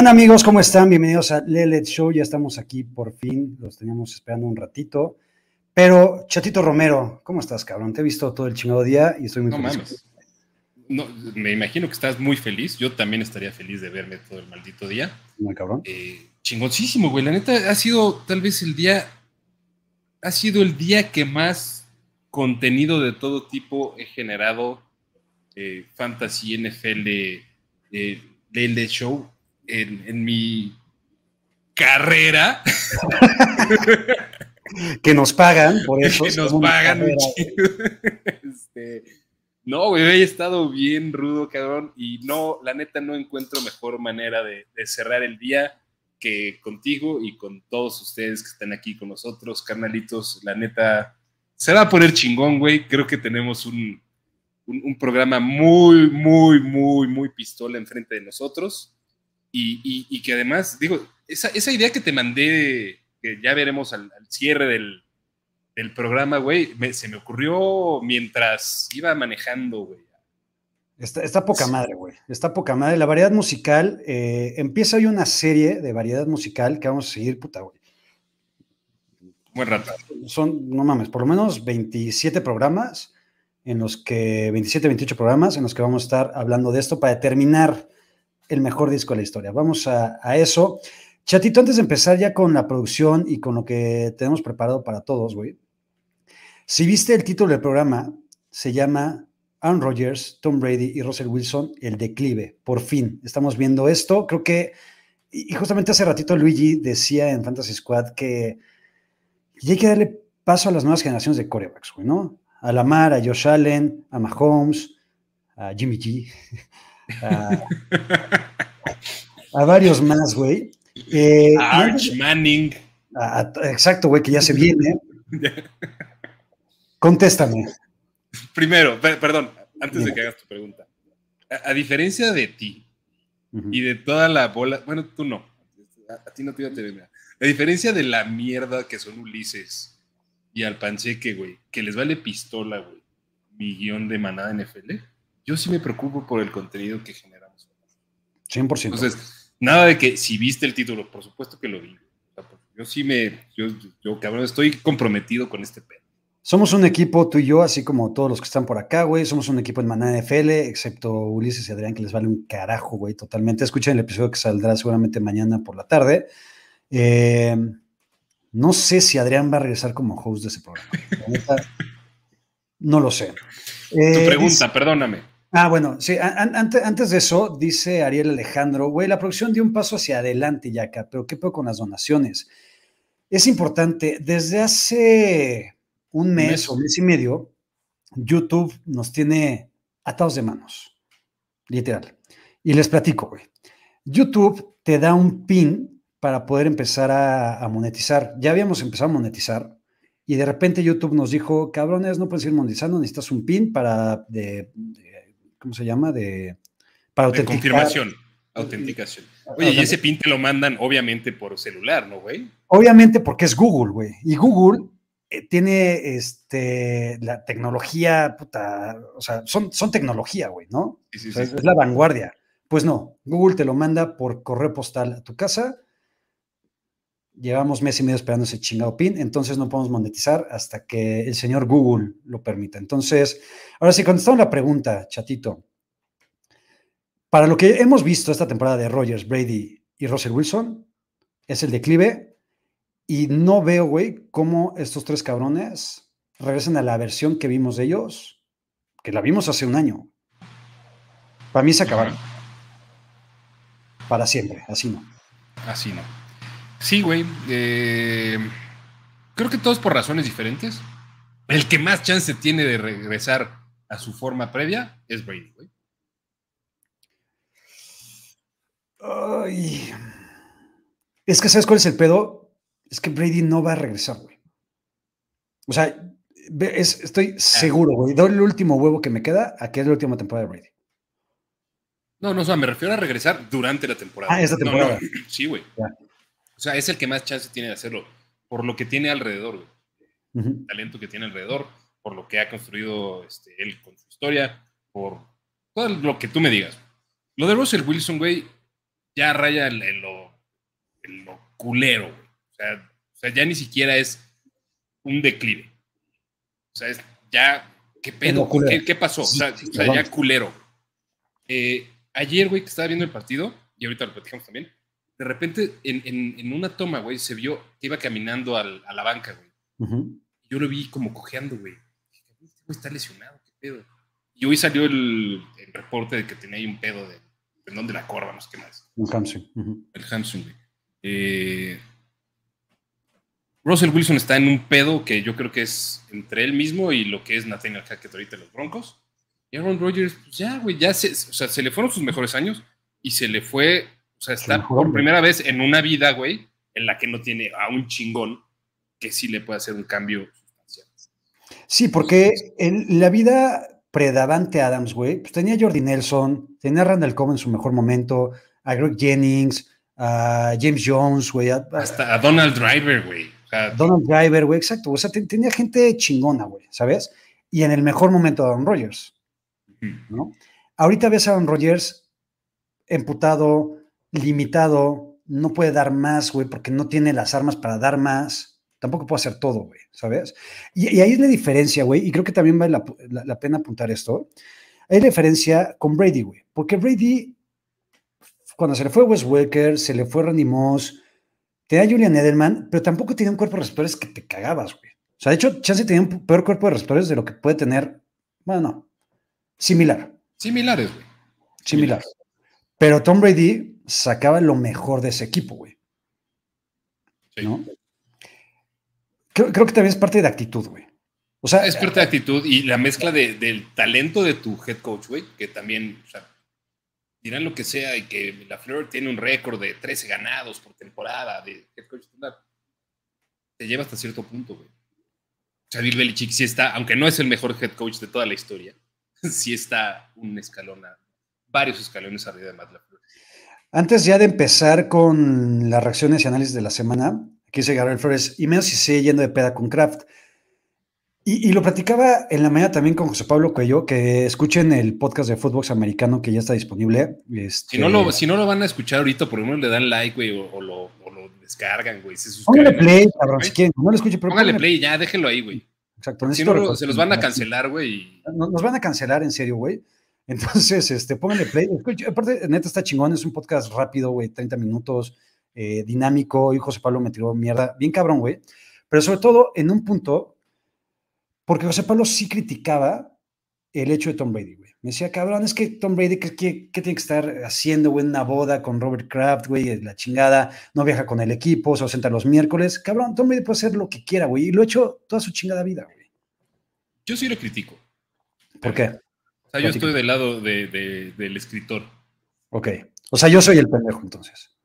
¿Qué onda amigos? ¿Cómo están? Bienvenidos a Lelet Show. Ya estamos aquí por fin. Los teníamos esperando un ratito. Pero, Chatito Romero, ¿cómo estás, cabrón? Te he visto todo el chingado día y estoy muy no Mames. No, me imagino que estás muy feliz. Yo también estaría feliz de verme todo el maldito día. Muy cabrón. Eh, chingoncísimo, güey. La neta ha sido tal vez el día. Ha sido el día que más contenido de todo tipo he generado. Eh, fantasy, NFL, eh, Lelet Show en, mi carrera. que nos pagan por eso. Que nos pagan. este, no, güey, he estado bien rudo, cabrón. Y no, la neta, no encuentro mejor manera de, cerrar el día que contigo y con todos ustedes que están aquí con nosotros, carnalitos. La neta, se va a poner chingón, güey. Creo que tenemos un, un programa muy, muy, muy, muy pistola enfrente de nosotros. Y, que además, digo, esa, idea que te mandé, que ya veremos al, cierre del, programa, güey, se me ocurrió mientras iba manejando, güey. Está, poca madre, güey. Está poca madre. La variedad musical, eh, empieza hoy una serie de variedad musical que vamos a seguir, puta, güey. Buen rato. Son, no mames, por lo menos 27 programas en los que, 27, 28 programas en los que vamos a estar hablando de esto para determinar el mejor disco de la historia. Vamos a, eso. Chatito, antes de empezar ya con la producción y con lo que tenemos preparado para todos, güey. Si viste el título del programa, se llama Aaron Rodgers, Tom Brady y Russell Wilson, el declive. Por fin, estamos viendo esto. Creo que, y justamente hace ratito Luigi decía en Fantasy Squad que hay que darle paso a las nuevas generaciones de corebacks, güey, ¿no? A Lamar, a Josh Allen, a Mahomes, a Jimmy G. a, varios más, güey. Eh, Arch Manning. exacto, güey, que ya se viene. Contéstame. Primero, perdón, antes de que hagas tu pregunta. A, diferencia de ti y de toda la bola, bueno, tú no, a, ti no te iba a tener A diferencia de la mierda que son Ulises y al Pancheque, güey, que les vale pistola, güey, mi guion de manada NFL yo sí me preocupo por el contenido que generamos. 100%. Entonces, nada de que si viste el título, por supuesto que lo vi. yo sí me, yo, yo cabrón, estoy comprometido con este pedo. Somos un equipo, tú y yo, así como todos los que están por acá, güey. Somos un equipo en Maná NFL, excepto Ulises y Adrián, que les vale un carajo, güey, totalmente. Escuchen el episodio que saldrá seguramente mañana por la tarde. Eh, no sé si Adrián va a regresar como host de ese programa. no lo sé. tu eh, pregunta, perdóname. Ah, bueno, sí, antes, de eso, dice Ariel Alejandro, güey, la producción dio un paso hacia adelante, Yaka, pero ¿qué puedo con las donaciones? Es importante, desde hace un mes, o mes y medio, YouTube nos tiene atados de manos, literal. Y les platico, güey. YouTube te da un pin para poder empezar a, monetizar. Ya habíamos empezado a monetizar y de repente YouTube nos dijo, cabrones, no puedes ir monetizando, necesitas un pin para de ¿cómo se llama? De, para de confirmación, autenticación. Oye, y ese pin te lo mandan obviamente por celular, ¿no, güey? Obviamente porque es Google, güey. Y Google eh, tiene este, la tecnología, puta, o sea, son, son tecnología, güey, ¿no? Sí, sí, Es la vanguardia. Pues no, Google te lo manda por correo postal a tu casa. Llevamos mes y medio esperando ese chingado pin, entonces no podemos monetizar hasta que el señor Google lo permita. Entonces, ahora sí, contestamos la pregunta, chatito. Para lo que hemos visto esta temporada de Rogers, Brady y Russell Wilson, es el declive y no veo, güey, cómo estos tres cabrones regresen a la versión que vimos de ellos, que la vimos hace un año. Para mí se acabaron. Para siempre, así no. Así no. Sí, güey. Eh, creo que todos por razones diferentes. El que más chance tiene de regresar a su forma previa es Brady, güey. Ay. Es que, ¿sabes cuál es el pedo? Es que Brady no va a regresar, güey. O sea, estoy seguro, güey. Doy el último huevo que me queda a que es la última temporada de Brady. No, no, o sea, me refiero a regresar durante la temporada. Ah, esta temporada. Sí, güey. O sea, es el que más chance tiene de hacerlo, por lo que tiene alrededor, güey. talento que tiene alrededor, por lo que ha construido este, él con su historia, por todo lo que tú me digas. Lo de Russell Wilson, güey, ya raya en, lo, culero, güey. O sea, o sea, ya ni siquiera es un declive. O sea, es ya, ¿qué pedo? ¿Qué, pasó? O sea, ya culero. Eh, ayer, güey, que estaba viendo el partido, y ahorita lo platicamos también, de repente en, una toma, güey, se vio que iba caminando a la banca, güey. Yo lo vi como cojeando, güey. Este güey está lesionado, qué pedo. Y hoy salió el, reporte de que tenía ahí un pedo de perdón de la corva, no sé qué más. Un hamstring. El hamstring, güey. Eh, Russell Wilson está en un pedo que yo creo que es entre él mismo y lo que es Nathaniel Hackett ahorita los Broncos. Y Aaron Rodgers, pues ya, güey, ya se, o sea, se le fueron sus mejores años y se le fue, o sea, está por primera vez en una vida, güey, en la que no tiene a un chingón que sí le puede hacer un cambio sustancial. Sí, porque en la vida predavante Adams, güey, pues tenía a Jordi Nelson, tenía a Randall Cobb en su mejor momento, a Greg Jennings, a James Jones, güey. Hasta a Donald Driver, güey. Donald Driver, güey, exacto. O sea, tenía gente chingona, güey, ¿sabes? Y en el mejor momento Aaron Rodgers, ¿no? Ahorita ves a Aaron Rodgers emputado, limitado, no puede dar más, güey, porque no tiene las armas para dar más. Tampoco puede hacer todo, güey, ¿sabes? Y, ahí es la diferencia, güey, y creo que también vale la, pena apuntar esto. Hay diferencia con Brady, güey, porque Brady, cuando se le fue Wes Welker, se le fue Randy Moss, tenía Julian Edelman, pero tampoco tenía un cuerpo de receptores que te cagabas, güey. O sea, de hecho, Chance tenía un peor cuerpo de receptores de lo que puede tener, bueno, no, similar. Similares, güey. Similar. Pero Tom Brady sacaba lo mejor de ese equipo, güey. ¿No? Creo, que también es parte de actitud, güey. O sea, es parte de actitud y la mezcla del talento de tu head coach, güey, que también, o sea, dirán lo que sea y que la Fleur tiene un récord de 13 ganados por temporada de head coach te lleva hasta cierto punto, güey. O sea, Bill Belichick sí está, aunque no es el mejor head coach de toda la historia, sí está un escalón, varios escalones arriba de Matt LaFleur. Antes ya de empezar con las reacciones y análisis de la semana, aquí dice Gabriel Flores, y menos si sigue yendo de peda con Kraft. Y, lo platicaba en la mañana también con José Pablo Cuello, que escuchen el podcast de Footbox Americano que ya está disponible. Este... Si, no lo, si no lo van a escuchar ahorita, por lo menos le dan like, güey, o, lo, descargan, güey. Póngale play, cabrón, si quieren. No lo escuche, pero póngale play, ya, déjenlo ahí, güey. Exacto. Si no, se los van a cancelar, güey. Nos, van a cancelar, en serio, güey. Entonces, este, pónganle play. aparte, neta está chingón, es un podcast rápido, güey, 30 minutos, eh, dinámico. Y José Pablo me tiró mierda, bien cabrón, güey. Pero sobre todo en un punto porque José Pablo sí criticaba el hecho de Tom Brady, güey. Me decía, cabrón, es que Tom Brady, ¿qué, tiene que estar haciendo, güey, en una boda con Robert Kraft, güey? La chingada, no viaja con el equipo, se ausenta los miércoles. Cabrón, Tom Brady puede hacer lo que quiera, güey. Y lo ha hecho toda su chingada vida, güey. Yo sí lo critico. ¿Por qué? O sea, yo estoy del lado del escritor. Ok. O sea, yo soy el pendejo, entonces.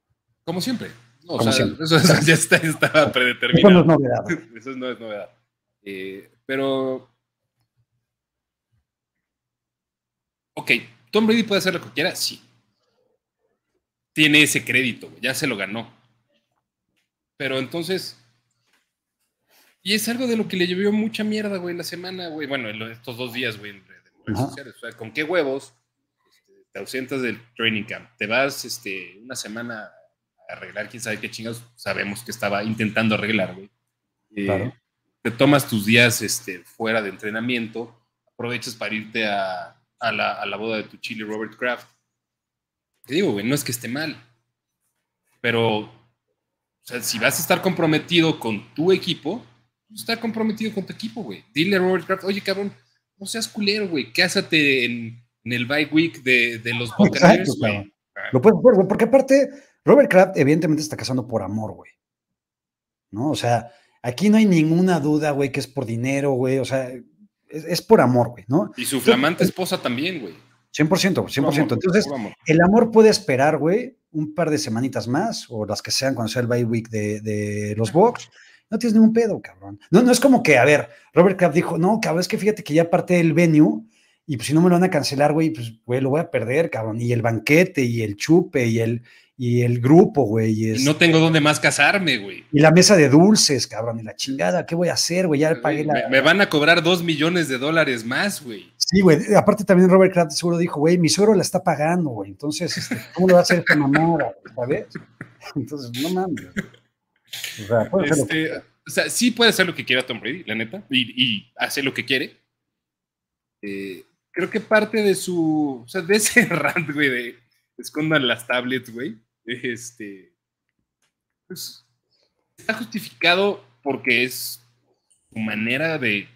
Como siempre. o sea, Eso, ya está, estaba predeterminado. Eso no es novedad. Eso no es novedad. Eh, pero. Ok, Tom Brady puede hacer lo que quiera, sí. Tiene ese crédito, ya se lo ganó. Pero entonces. Y es algo de lo que le llevó mucha mierda, güey, la semana, güey. Bueno, en estos dos días, güey, O sea, ¿con qué huevos este, te ausentas del training camp? Te vas este, una semana a arreglar, quién sabe qué chingados. Sabemos que estaba intentando arreglar, güey. Eh, claro te tomas tus días este, fuera de entrenamiento, aprovechas para irte a, la, boda de tu chile Robert Kraft. Te digo, güey, no es que esté mal, pero o sea, si vas a estar comprometido con tu equipo, pues estar comprometido con tu equipo, güey. Dile a Robert Kraft, oye, cabrón, no seas culero, güey, quédate en, en el bye week de, los Buccaneers, güey. Lo puedes hacer, güey, porque aparte, Robert Kraft evidentemente está casando por amor, güey. ¿No? O sea, Aquí no hay ninguna duda, güey, que es por dinero, güey. O sea, es, por amor, güey, ¿no? Y su flamante esposa también, güey. 100%, 100%. Entonces, el amor puede esperar, güey, un par de semanitas más, o las que sean cuando sea el bye week de, los Bucks. No tienes ningún pedo, cabrón. No, no es como que, a ver, Robert Kraft dijo, no, cabrón, es que fíjate que ya parte el venue y pues si no me lo van a cancelar, güey, pues, güey, lo voy a perder, cabrón. Y el banquete y el chupe y el, y el grupo, güey. no tengo dónde más casarme, güey. Y la mesa de dulces, cabrón, y la chingada, ¿qué voy a hacer, güey? Ya pagué la... Me, van a cobrar dos millones de dólares más, güey. Sí, güey. Aparte también Robert Kraft seguro dijo, güey, mi suegro la está pagando, güey. Entonces, este, ¿cómo le va a hacer esta mamada? ¿Sabes? Entonces, no mames. O sea, puede ser lo que este, o sea, sí puede hacer lo que quiera Tom Brady, la neta, y, y hace lo que quiere. Eh, creo que parte de su, o sea, de ese rant, güey, de escondan las tablets, güey, este, pues, está justificado porque es su manera de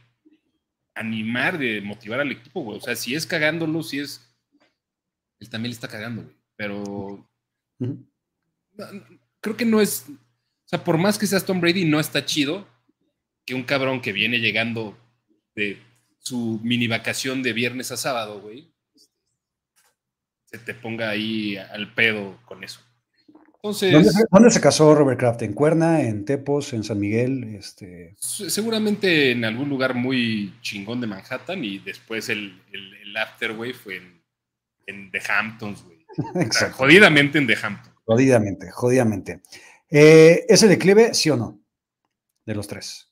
animar, de motivar al equipo, güey. O sea, si es cagándolo, si es. Él también le está cagando, güey. Pero. creo que no es. O sea, por más que seas Tom Brady, no está chido que un cabrón que viene llegando de su mini vacación de viernes a sábado, güey, se te ponga ahí al pedo con eso. ¿Dónde, se casó Robert Kraft? ¿En Cuerna, en Tepos, en San Miguel? Este... Seguramente en algún lugar muy chingón de Manhattan y después el, el, afterway fue en, en, The Hamptons, güey. jodidamente en The Hamptons. Jodidamente, jodidamente. Eh, ¿Es el declive, sí o no? De los tres.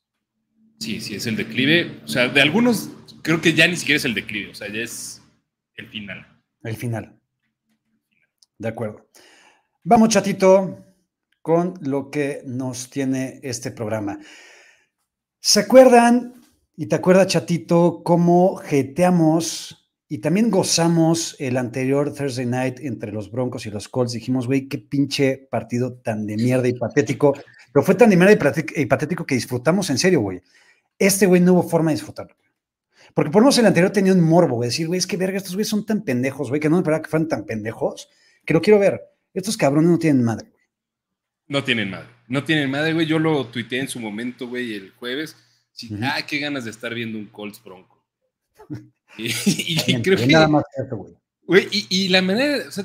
Sí, sí, es el declive. O sea, de algunos creo que ya ni siquiera es el declive, o sea, ya es el final. El final. De acuerdo. Vamos, chatito, con lo que nos tiene este programa. ¿Se acuerdan? Y te acuerdas, chatito, cómo jeteamos y también gozamos el anterior Thursday night entre los Broncos y los Colts. Dijimos, güey, qué pinche partido tan de mierda y patético. Pero fue tan de mierda y patético que disfrutamos en serio, güey. Este güey no hubo forma de disfrutarlo. Porque por lo menos el anterior tenía un morbo, güey. Decir, güey, es que verga, estos güeyes son tan pendejos, güey, que no me esperaba que fueran tan pendejos, que lo quiero ver. Estos cabrones no tienen madre, güey. No tienen madre. No tienen madre, güey. Yo lo tuiteé en su momento, güey, el jueves. Sí, Ah, qué ganas de estar viendo un Colts Bronco. Y, creo que. Nada más eso, güey. Güey, y, la manera, o sea,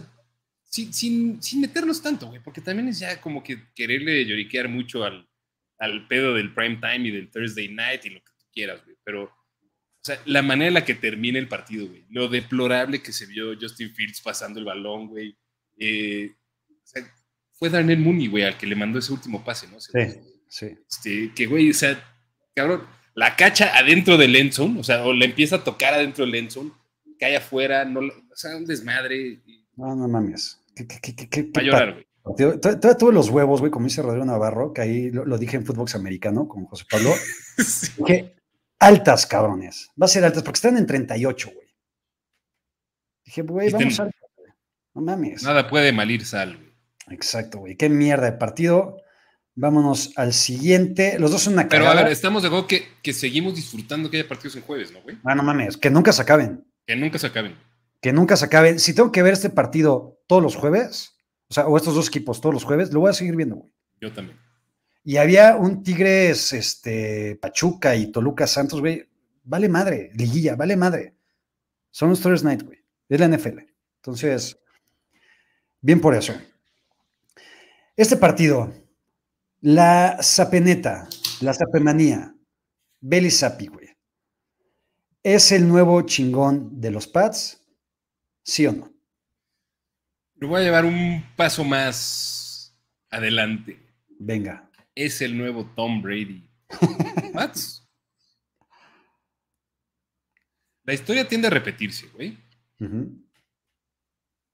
sin, sin, sin meternos tanto, güey, porque también es ya como que quererle lloriquear mucho al, al pedo del prime time y del Thursday night y lo que tú quieras, güey. Pero, o sea, la manera en la que termina el partido, güey. Lo deplorable que se vio Justin Fields pasando el balón, güey. Eh, fue Darnell Mooney, güey, al que le mandó ese último pase, ¿no? Sí, sí. Este, que, güey, o sea, cabrón, la cacha adentro del endzone, o sea, o le empieza a tocar adentro del endzone, cae afuera, no, o sea, un desmadre. No, no mames. ¿Qué, qué, qué, qué, Para llorar, güey. Tuve los huevos, güey, como dice Rodrigo Navarro, que ahí lo, dije en Footbox Americano con José Pablo. que altas, cabrones. Va a ser altas, porque están en 38, güey. Dije, güey, vamos a no mames. Nada puede malir sal, güey. Exacto, güey. Qué mierda de partido. Vámonos al siguiente. Los dos son una Pero a ver, estamos de acuerdo que, que, seguimos disfrutando que haya partidos en jueves, ¿no, güey? Ah, no mames. Que nunca se acaben. Que nunca se acaben. Que nunca se acaben. Si tengo que ver este partido todos los jueves, o sea, o estos dos equipos todos los jueves, lo voy a seguir viendo, güey. Yo también. Y había un Tigres, este, Pachuca y Toluca Santos, güey. Vale madre, liguilla, vale madre. Son los Thursday Night, güey. Es la NFL. Entonces, Bien por eso. Este partido, la sapeneta, la sapemanía, Belly Sapi, güey. ¿Es el nuevo chingón de los Pats? ¿Sí o no? Lo voy a llevar un paso más adelante. Venga. Es el nuevo Tom Brady. Pats. La historia tiende a repetirse, güey.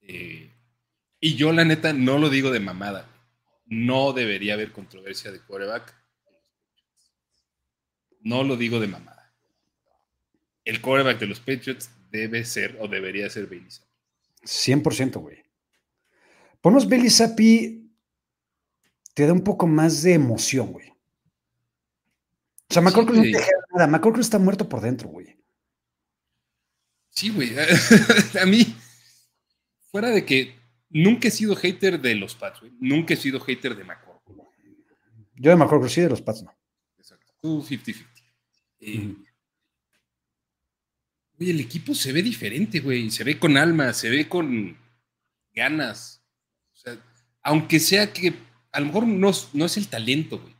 eh, y yo, la neta, no lo digo de mamada. No debería haber controversia de quarterback. No lo digo de mamada. El quarterback de los Patriots debe ser o debería ser Bailey Zappi. 100%, güey. Ponos Bailey Zappi te da un poco más de emoción, güey. O sea, McCorkle no te nada. McCorkle está muerto por dentro, güey. Sí, güey. A mí, fuera de que Nunca he sido hater de los Pats, güey. Nunca he sido hater de McCorkle. Yo de McCorkle sí, de los Pats no. Exacto. Tú 50-50. Eh, el equipo se ve diferente, güey. Se ve con alma, se ve con ganas. O sea, aunque sea que a lo mejor no, no es el talento, güey.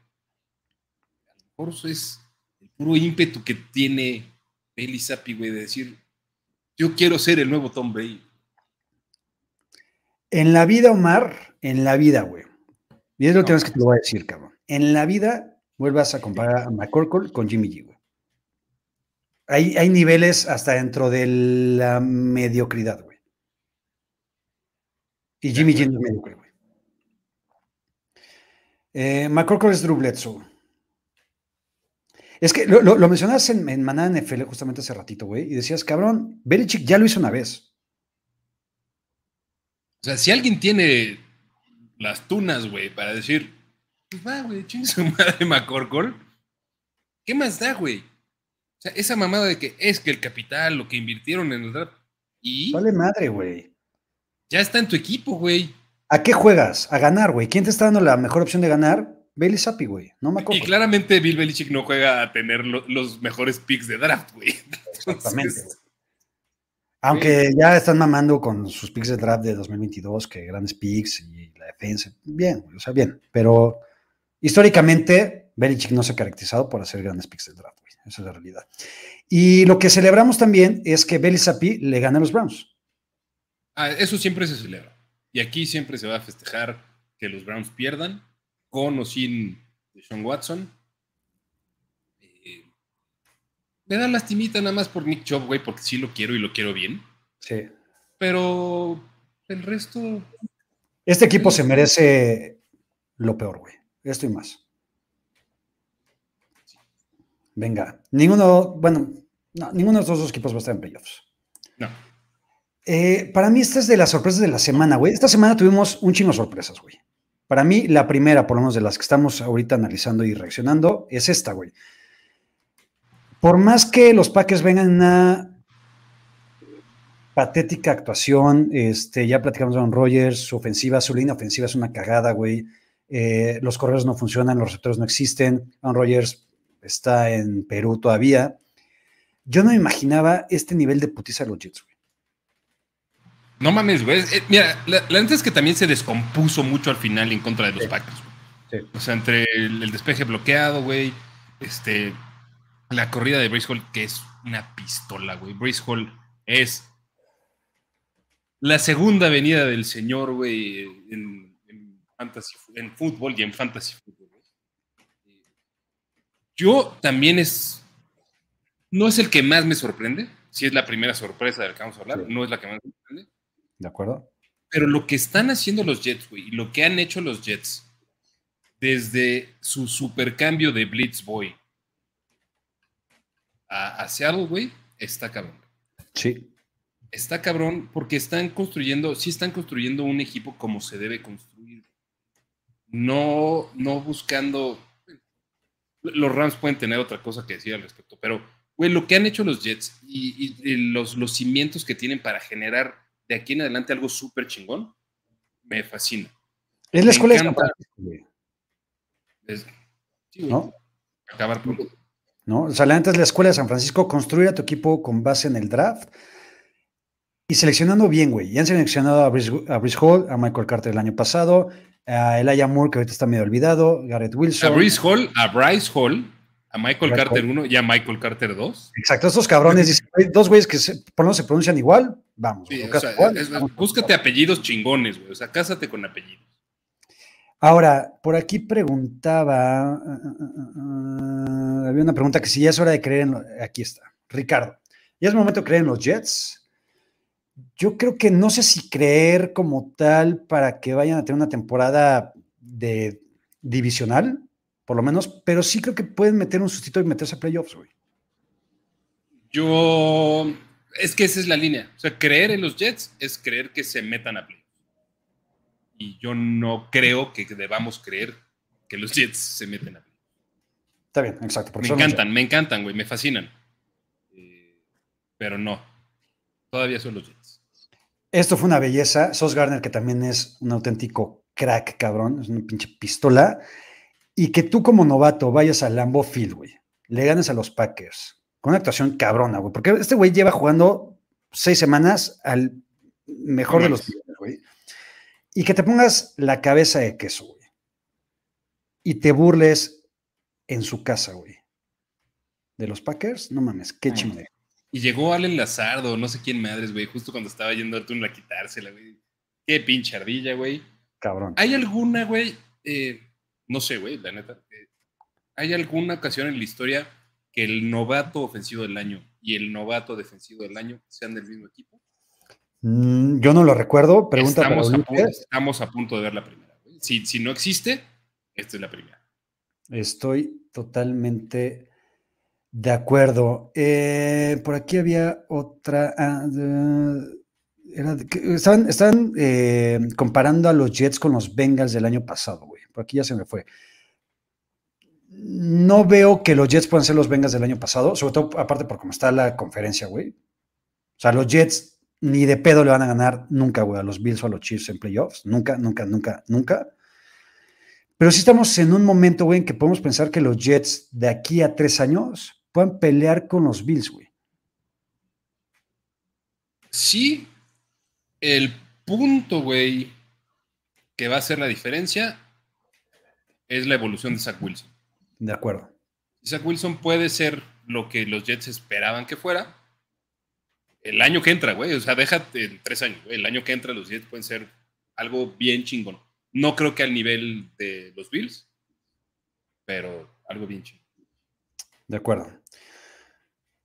A lo mejor es el puro ímpetu que tiene Bailey Zappi, güey, de decir, yo quiero ser el nuevo Tom Brady. En la vida, Omar, en la vida, güey. Y es lo que más que te lo voy a decir, cabrón. En la vida vuelvas a comparar a McCorkle con Jimmy G, güey. hay, hay niveles hasta dentro de la mediocridad, güey. Y Jimmy G es mediocre, güey. Eh, McCorkle es Drew Bledsoe. Es que lo, lo, mencionabas en, en Maná NFL justamente hace ratito, güey, y decías, cabrón, Belichick ya lo hizo una vez. O sea, si alguien tiene las tunas, güey, para decir, pues va, güey, chingue su madre McCorkle, ¿qué más da, güey? O sea, esa mamada de que es que el capital, lo que invirtieron en el draft, y... Vale madre, güey. Ya está en tu equipo, güey. ¿A qué juegas? A ganar, güey. ¿Quién te está dando la mejor opción de ganar? Bailey Zappi, güey. No me acuerdo. Y claramente Bill Belichick no juega a tener lo, los mejores picks de draft, güey. Exactamente, güey. Aunque ya están mamando con sus picks de draft de 2022, que grandes picks y la defensa. Bien, o sea, bien. Pero históricamente, Belichick no se ha caracterizado por hacer grandes picks de draft, güey. Esa es la realidad. Y lo que celebramos también es que Zappi le gana a los Browns. Ah, eso siempre se celebra. Y aquí siempre se va a festejar que los Browns pierdan, con o sin Sean Watson. Me da lastimita nada más por Nick Chubb, güey, porque sí lo quiero y lo quiero bien. Sí. Pero el resto. Este equipo se merece lo peor, güey. Esto y más. Venga. Ninguno, bueno, no, ninguno de estos dos equipos va a estar en playoffs. No. Eh, para mí, esta es de las sorpresas de la semana, güey. Esta semana tuvimos un chingo de sorpresas, güey. Para mí, la primera, por lo menos de las que estamos ahorita analizando y reaccionando, es esta, güey por más que los Packers vengan en una patética actuación, este, ya platicamos con Rogers, su ofensiva, su línea ofensiva es una cagada, güey. Eh, los correos no funcionan, los receptores no existen. Aaron Rodgers está en Perú todavía. Yo no me imaginaba este nivel de putiza de los Jets, güey. No mames, güey. Eh, mira, la, la neta es que también se descompuso mucho al final en contra de los sí. Packers. Sí. O sea, entre el, el despeje bloqueado, güey, este, la corrida de Brace Hall, que es una pistola, güey. Brace Hall es la segunda venida del señor, güey, en, en, fantasy, en fútbol y en fantasy fútbol. Yo también es. No es el que más me sorprende. Si es la primera sorpresa del que vamos a hablar, sí. no es la que más me sorprende. De acuerdo. Pero lo que están haciendo los Jets, güey, y lo que han hecho los Jets desde su supercambio de Blitz Boy a, a Seattle, güey, está cabrón. Sí. Está cabrón porque están construyendo, sí están construyendo un equipo como se debe construir. No, no buscando. Los Rams pueden tener otra cosa que decir al respecto, pero, güey, lo que han hecho los Jets y, y, y los, los cimientos que tienen para generar de aquí en adelante algo súper chingón, me fascina. Es la escuela de es, sí. ¿No? Acabar pronto. ¿No? O sea, la neta es la escuela de San Francisco, construir a tu equipo con base en el draft y seleccionando bien, güey. Ya han seleccionado a Brice, a Brice Hall, a Michael Carter el año pasado, a Elijah Moore, que ahorita está medio olvidado, Garrett Wilson. A Brice Hall, a Bryce Hall, a Michael Carter 1 y a Michael Carter 2. Exacto, estos cabrones dicen, dos güeyes que se, por lo menos se pronuncian igual, vamos. Sí, o sea, igual, es, vamos. Búscate apellidos chingones, güey. O sea, cásate con apellidos. Ahora, por aquí preguntaba, uh, uh, uh, había una pregunta que si ya es hora de creer en, aquí está, Ricardo, ¿ya es momento de creer en los Jets? Yo creo que no sé si creer como tal para que vayan a tener una temporada de divisional, por lo menos, pero sí creo que pueden meter un sustituto y meterse a playoffs, güey. Yo, es que esa es la línea, o sea, creer en los Jets es creer que se metan a playoffs y yo no creo que debamos creer que los Jets se meten a Está bien, exacto. me encantan, me encantan, güey, me fascinan. Eh, pero no, todavía son los Jets. Esto fue una belleza. Sos Garner, que también es un auténtico crack, cabrón, es una pinche pistola. Y que tú como novato vayas al Lambo Field, güey, le ganes a los Packers con una actuación cabrona, güey, porque este güey lleva jugando seis semanas al mejor de los y que te pongas la cabeza de queso, güey. Y te burles en su casa, güey. De los Packers, no mames, qué chingón. Y llegó Allen Lazardo, no sé quién madres, güey, justo cuando estaba yendo a túnel a quitársela, güey. Qué pinche ardilla, güey. Cabrón. ¿Hay alguna, güey? Eh, no sé, güey, la neta. Eh, ¿Hay alguna ocasión en la historia que el novato ofensivo del año y el novato defensivo del año sean del mismo equipo? Mm, yo no lo recuerdo. Pregunta estamos, a, punto, estamos a punto de ver la primera. Si, si no existe, esta es la primera. Estoy totalmente de acuerdo. Eh, por aquí había otra. Ah, están, eh, comparando a los Jets con los Bengals del año pasado, güey. Por aquí ya se me fue. No veo que los Jets puedan ser los Bengals del año pasado, sobre todo aparte por cómo está la conferencia, güey. O sea, los Jets ni de pedo le van a ganar nunca, güey, a los Bills o a los Chiefs en playoffs. Nunca, nunca, nunca, nunca. Pero sí estamos en un momento, güey, en que podemos pensar que los Jets de aquí a tres años puedan pelear con los Bills, güey. Sí, el punto, güey, que va a hacer la diferencia es la evolución de Zach Wilson. De acuerdo. Zach Wilson puede ser lo que los Jets esperaban que fuera el año que entra, güey. O sea, déjate tres años. El año que entra los Jets pueden ser algo bien chingón. No creo que al nivel de los Bills, pero algo bien chingón. De acuerdo.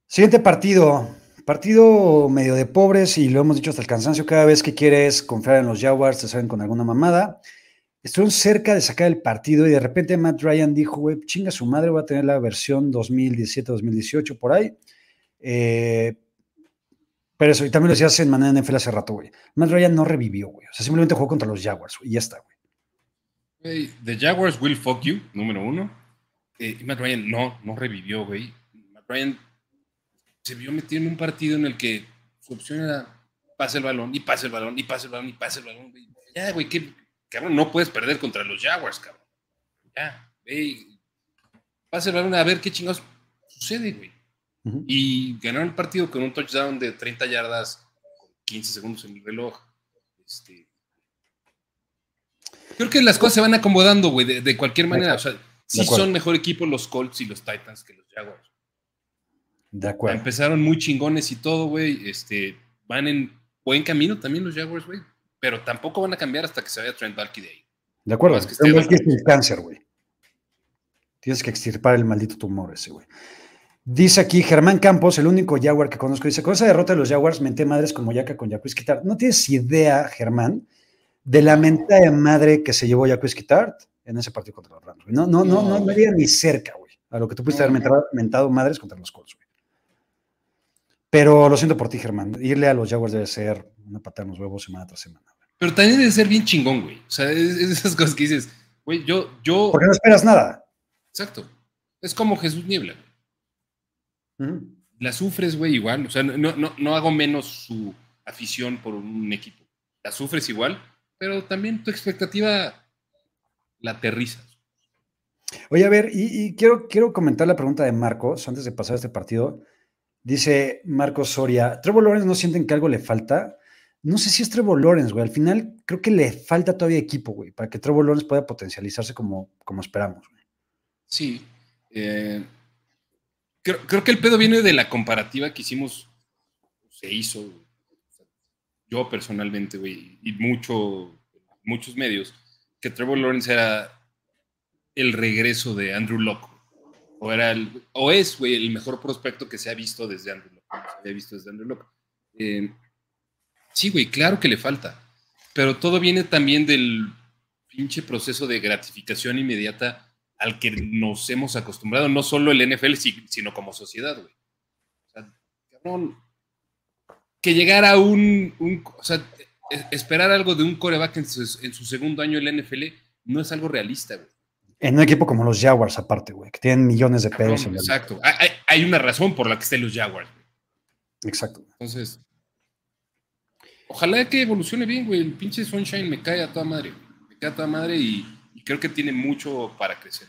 Siguiente partido. Partido medio de pobres y lo hemos dicho hasta el cansancio, cada vez que quieres confiar en los Jaguars te salen con alguna mamada. Estuvieron cerca de sacar el partido y de repente Matt Ryan dijo, güey, chinga su madre, voy a tener la versión 2017-2018 por ahí. Eh, pero eso, y también lo decías en manera NFL hace rato, güey. Matt Ryan no revivió, güey. O sea, simplemente jugó contra los Jaguars, y ya está, güey. The Jaguars will fuck you, número uno. Eh, Matt Ryan no, no revivió, güey. Matt Ryan se vio metido en un partido en el que su opción era pase el balón, y pase el balón, y pase el balón, y pase el balón. Ya, güey, que cabrón, no puedes perder contra los Jaguars, cabrón. Ya, güey. Pase el balón a ver qué chingados sucede, güey. Y ganaron el partido con un touchdown de 30 yardas, 15 segundos en el reloj. Este, creo que las cosas se van acomodando, güey, de, cualquier manera. O sea, sí son mejor equipo los Colts y los Titans que los Jaguars. De acuerdo. Empezaron muy chingones y todo, güey. Este, van en buen camino también los Jaguars, güey. Pero tampoco van a cambiar hasta que se vaya Trent Balky de ahí. De acuerdo. Es que el cáncer, güey. Tienes que extirpar el maldito tumor ese, güey. Dice aquí Germán Campos, el único Jaguar que conozco, dice, con esa derrota de los Jaguars menté madres como Yaka con Jacques Quitar. No tienes idea, Germán, de la mentada de madre que se llevó Jacques Quitar en ese partido contra los Rams. No, no, no, no, no, no ni cerca, güey, a lo que tú pudiste haber mentado, madres contra los Colts, güey. Pero lo siento por ti, Germán. Irle a los Jaguars debe ser una patada en los huevos semana tras semana. Pero también debe ser bien chingón, güey. O sea, es, esas cosas que dices, güey, yo, yo. Porque no esperas nada. Exacto. Es como Jesús Niebla. La sufres, güey, igual. O sea, no, no, no hago menos su afición por un equipo. La sufres igual, pero también tu expectativa la aterrizas. Oye, a ver, y, quiero, quiero comentar la pregunta de Marcos antes de pasar a este partido. Dice Marcos Soria, ¿Trevor Lawrence no sienten que algo le falta? No sé si es Trevor Lawrence, güey. Al final creo que le falta todavía equipo, güey, para que Trevor Lawrence pueda potencializarse como, como esperamos. Güey. Sí. Eh, creo, que el pedo viene de la comparativa que hicimos, se hizo, yo personalmente, güey, y mucho, muchos medios, que Trevor Lawrence era el regreso de Andrew Locke o, era el, o es, güey, el mejor prospecto que se ha visto desde Andrew Locke. Se visto desde Andrew Locke. Eh, sí, güey, claro que le falta. Pero todo viene también del pinche proceso de gratificación inmediata al que nos hemos acostumbrado, no solo el NFL, sino como sociedad, güey. O sea, cabrón, que llegara un, un, o sea, esperar algo de un coreback en su, en su segundo año en la NFL no es algo realista, güey. En un equipo como los Jaguars, aparte, güey, que tienen millones de pesos. exacto. Hay, hay, una razón por la que estén los Jaguars. Güey. Exacto. Entonces, ojalá que evolucione bien, güey. El pinche Sunshine me cae a toda madre. Me cae a toda madre y, creo que tiene mucho para crecer.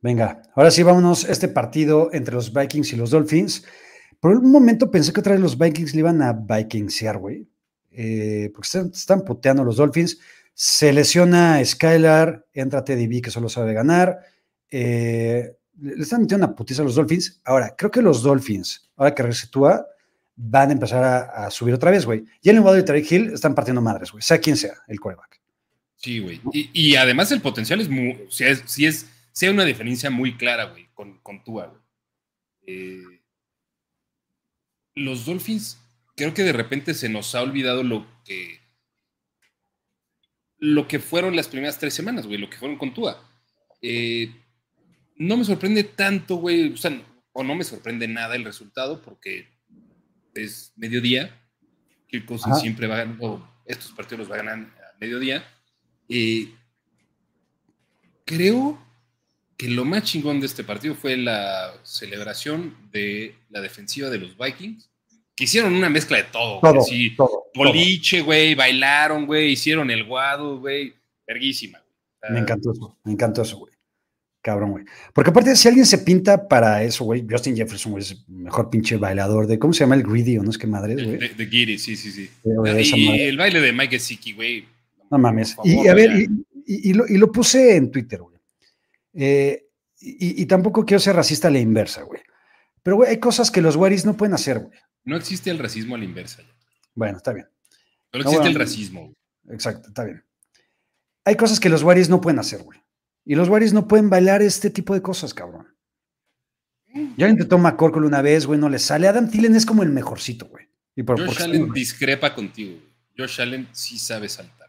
Venga, ahora sí vámonos a este partido entre los Vikings y los Dolphins. Por un momento pensé que otra vez los Vikings le iban a Vikingsear, güey. Eh, porque están, puteando los Dolphins. Se lesiona Skylar, entra Teddy B, que solo sabe ganar. Eh, le están metiendo una putiza a los Dolphins. Ahora, creo que los Dolphins, ahora que resetúa, van a empezar a, subir otra vez, güey. Jalen Waddle y Tariq Hill están partiendo madres, güey. Sea quien sea el quarterback. Sí, güey. Y, además el potencial es muy. Si es, si es, una diferencia muy clara, güey, con, con Tua, güey. Eh, los Dolphins, creo que de repente se nos ha olvidado lo que lo que fueron las primeras tres semanas, güey, lo que fueron con Tua. Eh, no me sorprende tanto, güey, o sea, o no me sorprende nada el resultado porque es mediodía, que Cousins siempre va o estos partidos los va a ganar a mediodía. Eh, creo que lo más chingón de este partido fue la celebración de la defensiva de los Vikings, que hicieron una mezcla de todo, todo, sí, boliche, güey, bailaron, güey, hicieron el guado, güey, verguísima. me encantó eso, me encantó eso, güey. Cabrón, güey. Porque aparte, si alguien se pinta para eso, güey, Justin Jefferson, güey, es el mejor pinche bailador de, ¿cómo se llama el Greedy o no es que madre, güey? De, Giddy, sí, sí, sí. y, el baile de Mike Gesicki, güey. No mames. y a ver, y, lo, y, lo, puse en Twitter, güey. Eh, y, tampoco quiero ser racista a la inversa, güey. Pero, güey, hay cosas que los Waris no pueden hacer, güey. No existe el racismo a la inversa. Bueno, está bien. No existe el racismo. Exacto, está bien. Hay cosas que los Waris no pueden hacer, güey. Y los Waris no pueden bailar este tipo de cosas, cabrón. Ya intentó McCorkle una vez, güey, no le sale. Adam Tillen es como el mejorcito, güey. Y por, Josh Allen discrepa contigo, güey. Josh Allen sí sabe saltar.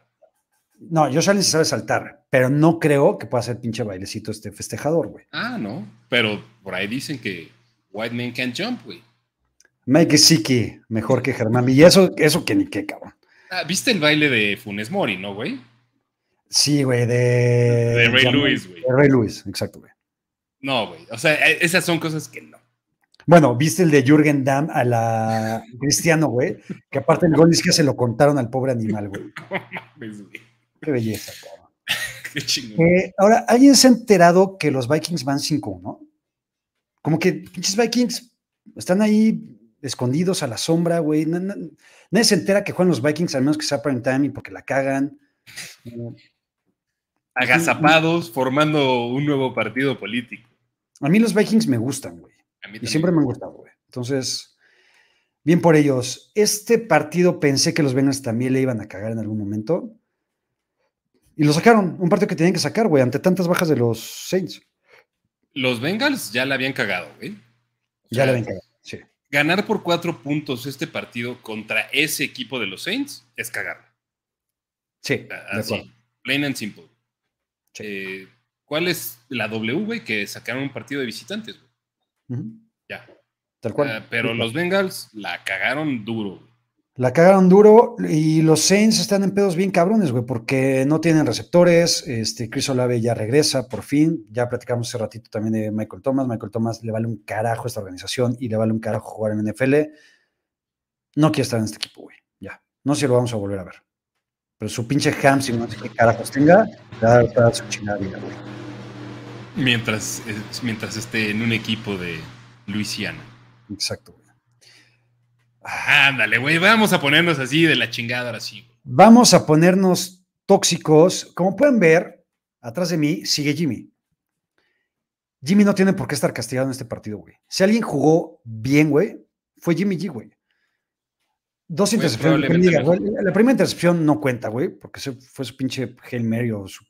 No, Josh Allen sí sabe saltar, pero no creo que pueda ser pinche bailecito este festejador, güey. Ah, no. Pero por ahí dicen que White Man can't jump, güey. Mike Siki, mejor que Germán. Y eso, eso que ni qué, cabrón. Ah, ¿Viste el baile de Funes Mori, no, güey? Sí, güey, de. De Ray Lewis, güey. De Ray Lewis, exacto, güey. No, güey. O sea, e, esas son cosas que no. Bueno, ¿viste el de Jürgen Damm a la Cristiano, güey? Que aparte el gol es que se lo contaron al pobre animal, güey. Qué belleza, cabrón. Qué chingón. Eh, ahora, ¿alguien se ha enterado que los Vikings van 5-1? Como que pinches Vikings están ahí escondidos a la sombra, güey. Nadie se entera que juegan los Vikings, al menos que sea prime time y porque la cagan agazapados formando un nuevo partido político. A mí los Vikings me gustan, güey. Y siempre me han gustado, güey. Entonces, bien por ellos. Este partido pensé que los Bengals también le iban a cagar en algún momento. Y lo sacaron. Un partido que tenían que sacar, güey, ante tantas bajas de los Saints. Los Bengals ya la habían cagado, güey. ya la habían cagado, sí. Ganar por cuatro puntos este partido contra ese equipo de los Saints es cagar. Sí, así. Plain and simple. Eh, ¿Cuál es la W, güey? Que sacaron un partido de visitantes, güey. Ya. Tal cual. Ah, pero los Bengals la cagaron duro, La cagaron duro y los Saints están en pedos bien cabrones, güey, porque no tienen receptores. Este, Chris Olave ya regresa, por fin. Ya platicamos hace ratito también de Michael Thomas. Michael Thomas le vale un carajo a esta organización y le vale un carajo jugar en NFL. No quiere estar en este equipo, güey. Ya. No sé si lo vamos a volver a ver. Pero su pinche si no sé qué carajos tenga, va a su chingada güey. Mientras, mientras esté en un equipo de Luisiana. Exacto, güey. Ándale, güey, vamos a ponernos así de la chingada ahora sí. Vamos a ponernos tóxicos. Como pueden ver, atrás de mí sigue Jimmy. Jimmy no tiene por qué estar castigado en este partido, güey. Si alguien jugó bien, güey, fue Jimmy G, güey. Dos intercepciones. la primera intercepción no cuenta, güey, porque fue su pinche Hail Mary o su,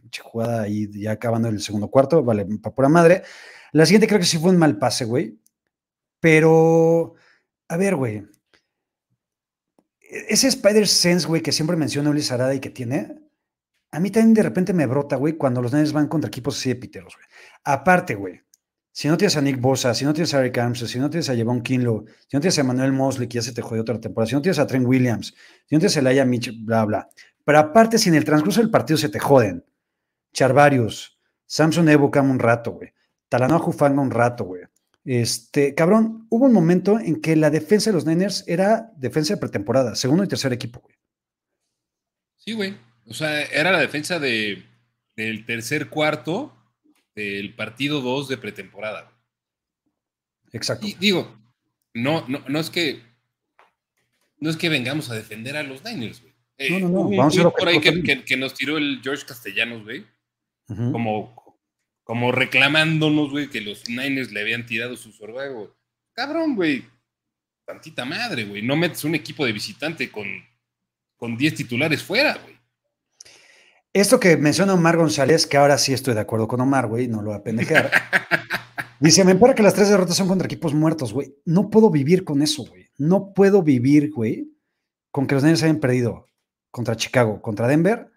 pinche jugada ahí ya acabando el segundo cuarto, vale, para pura madre. La siguiente creo que sí fue un mal pase, güey. Pero, a ver, güey. Ese Spider Sense, güey, que siempre menciona Ulises Arada y que tiene, a mí también de repente me brota, güey, cuando los nenes van contra equipos así de piteros, güey. Aparte, güey, si no tienes a Nick Bosa, si no tienes a Eric Armstrong, si no tienes a Javon Kinlo, si no tienes a Manuel Mosley, que ya se te jodió otra temporada, si no tienes a Trent Williams, si no tienes a Laia Mitch, bla, bla. Pero aparte, si en el transcurso del partido se te joden, Charvarius, Samson Ebukam un rato, güey, Talanoa Jufanga un rato, güey. Este, cabrón, hubo un momento en que la defensa de los Niners era defensa de pretemporada, segundo y tercer equipo, güey. Sí, güey. O sea, era la defensa de, del tercer cuarto del partido 2 de pretemporada. Exacto. Y digo, no, no, no es que no es que vengamos a defender a los Niners, güey. no, no, no. Vamos a por ahí que, nos tiró el George Castellanos, güey. como, como reclamándonos, güey, que los Niners le habían tirado su sorbago. Cabrón, güey. Tantita madre, güey. No metes un equipo de visitante con, con 10 titulares fuera, güey. Esto que menciona Omar González, que ahora sí estoy de acuerdo con Omar, güey, no lo va a pendejar. Dice, me empara que las tres derrotas son contra equipos muertos, güey. No puedo vivir con eso, güey. No puedo vivir, güey, con que los Niners hayan perdido contra Chicago, contra Denver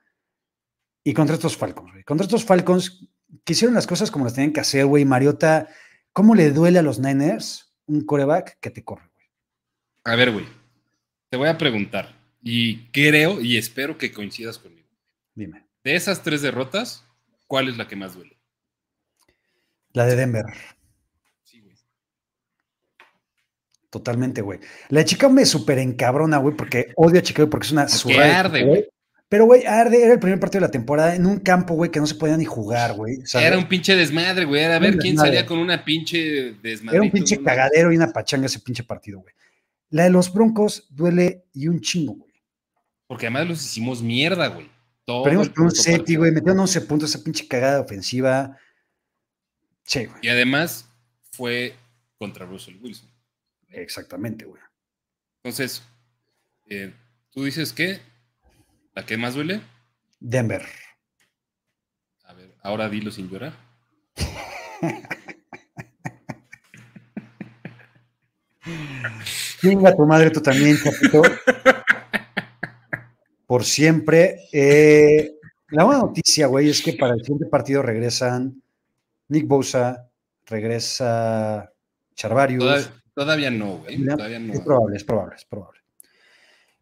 y contra estos Falcons, güey. Contra estos Falcons que hicieron las cosas como las tenían que hacer, güey. Mariota, ¿cómo le duele a los Niners un coreback que te corre, güey? A ver, güey. Te voy a preguntar. Y creo y espero que coincidas conmigo. Dime. De esas tres derrotas, ¿cuál es la que más duele? La de Denver. Sí, güey. Totalmente, güey. La de Chicago me súper encabrona, güey, porque odio a Chicago porque es una Porque arde, güey. Pero, güey, arde, era el primer partido de la temporada en un campo, güey, que no se podía ni jugar, güey. Era un pinche desmadre, güey. Era a ver quién salía con una pinche desmadre. Era un pinche cagadero y una pachanga ese pinche partido, güey. La de los Broncos duele y un chingo, güey. Porque además los hicimos mierda, güey. Perdimos por un seti, güey. Metieron 11 puntos esa pinche cagada ofensiva. Sí, güey. Y además fue contra Russell Wilson. Exactamente, güey. Entonces, eh, tú dices que la que más duele, Denver. a ver, ahora dilo sin llorar. Venga tu madre, tú también, chapito. Por siempre. Eh, la buena noticia, güey, es que para el siguiente partido regresan Nick Bosa, regresa Charvarius. Toda- todavía no, güey. Todavía no. Es probable, es probable, es probable.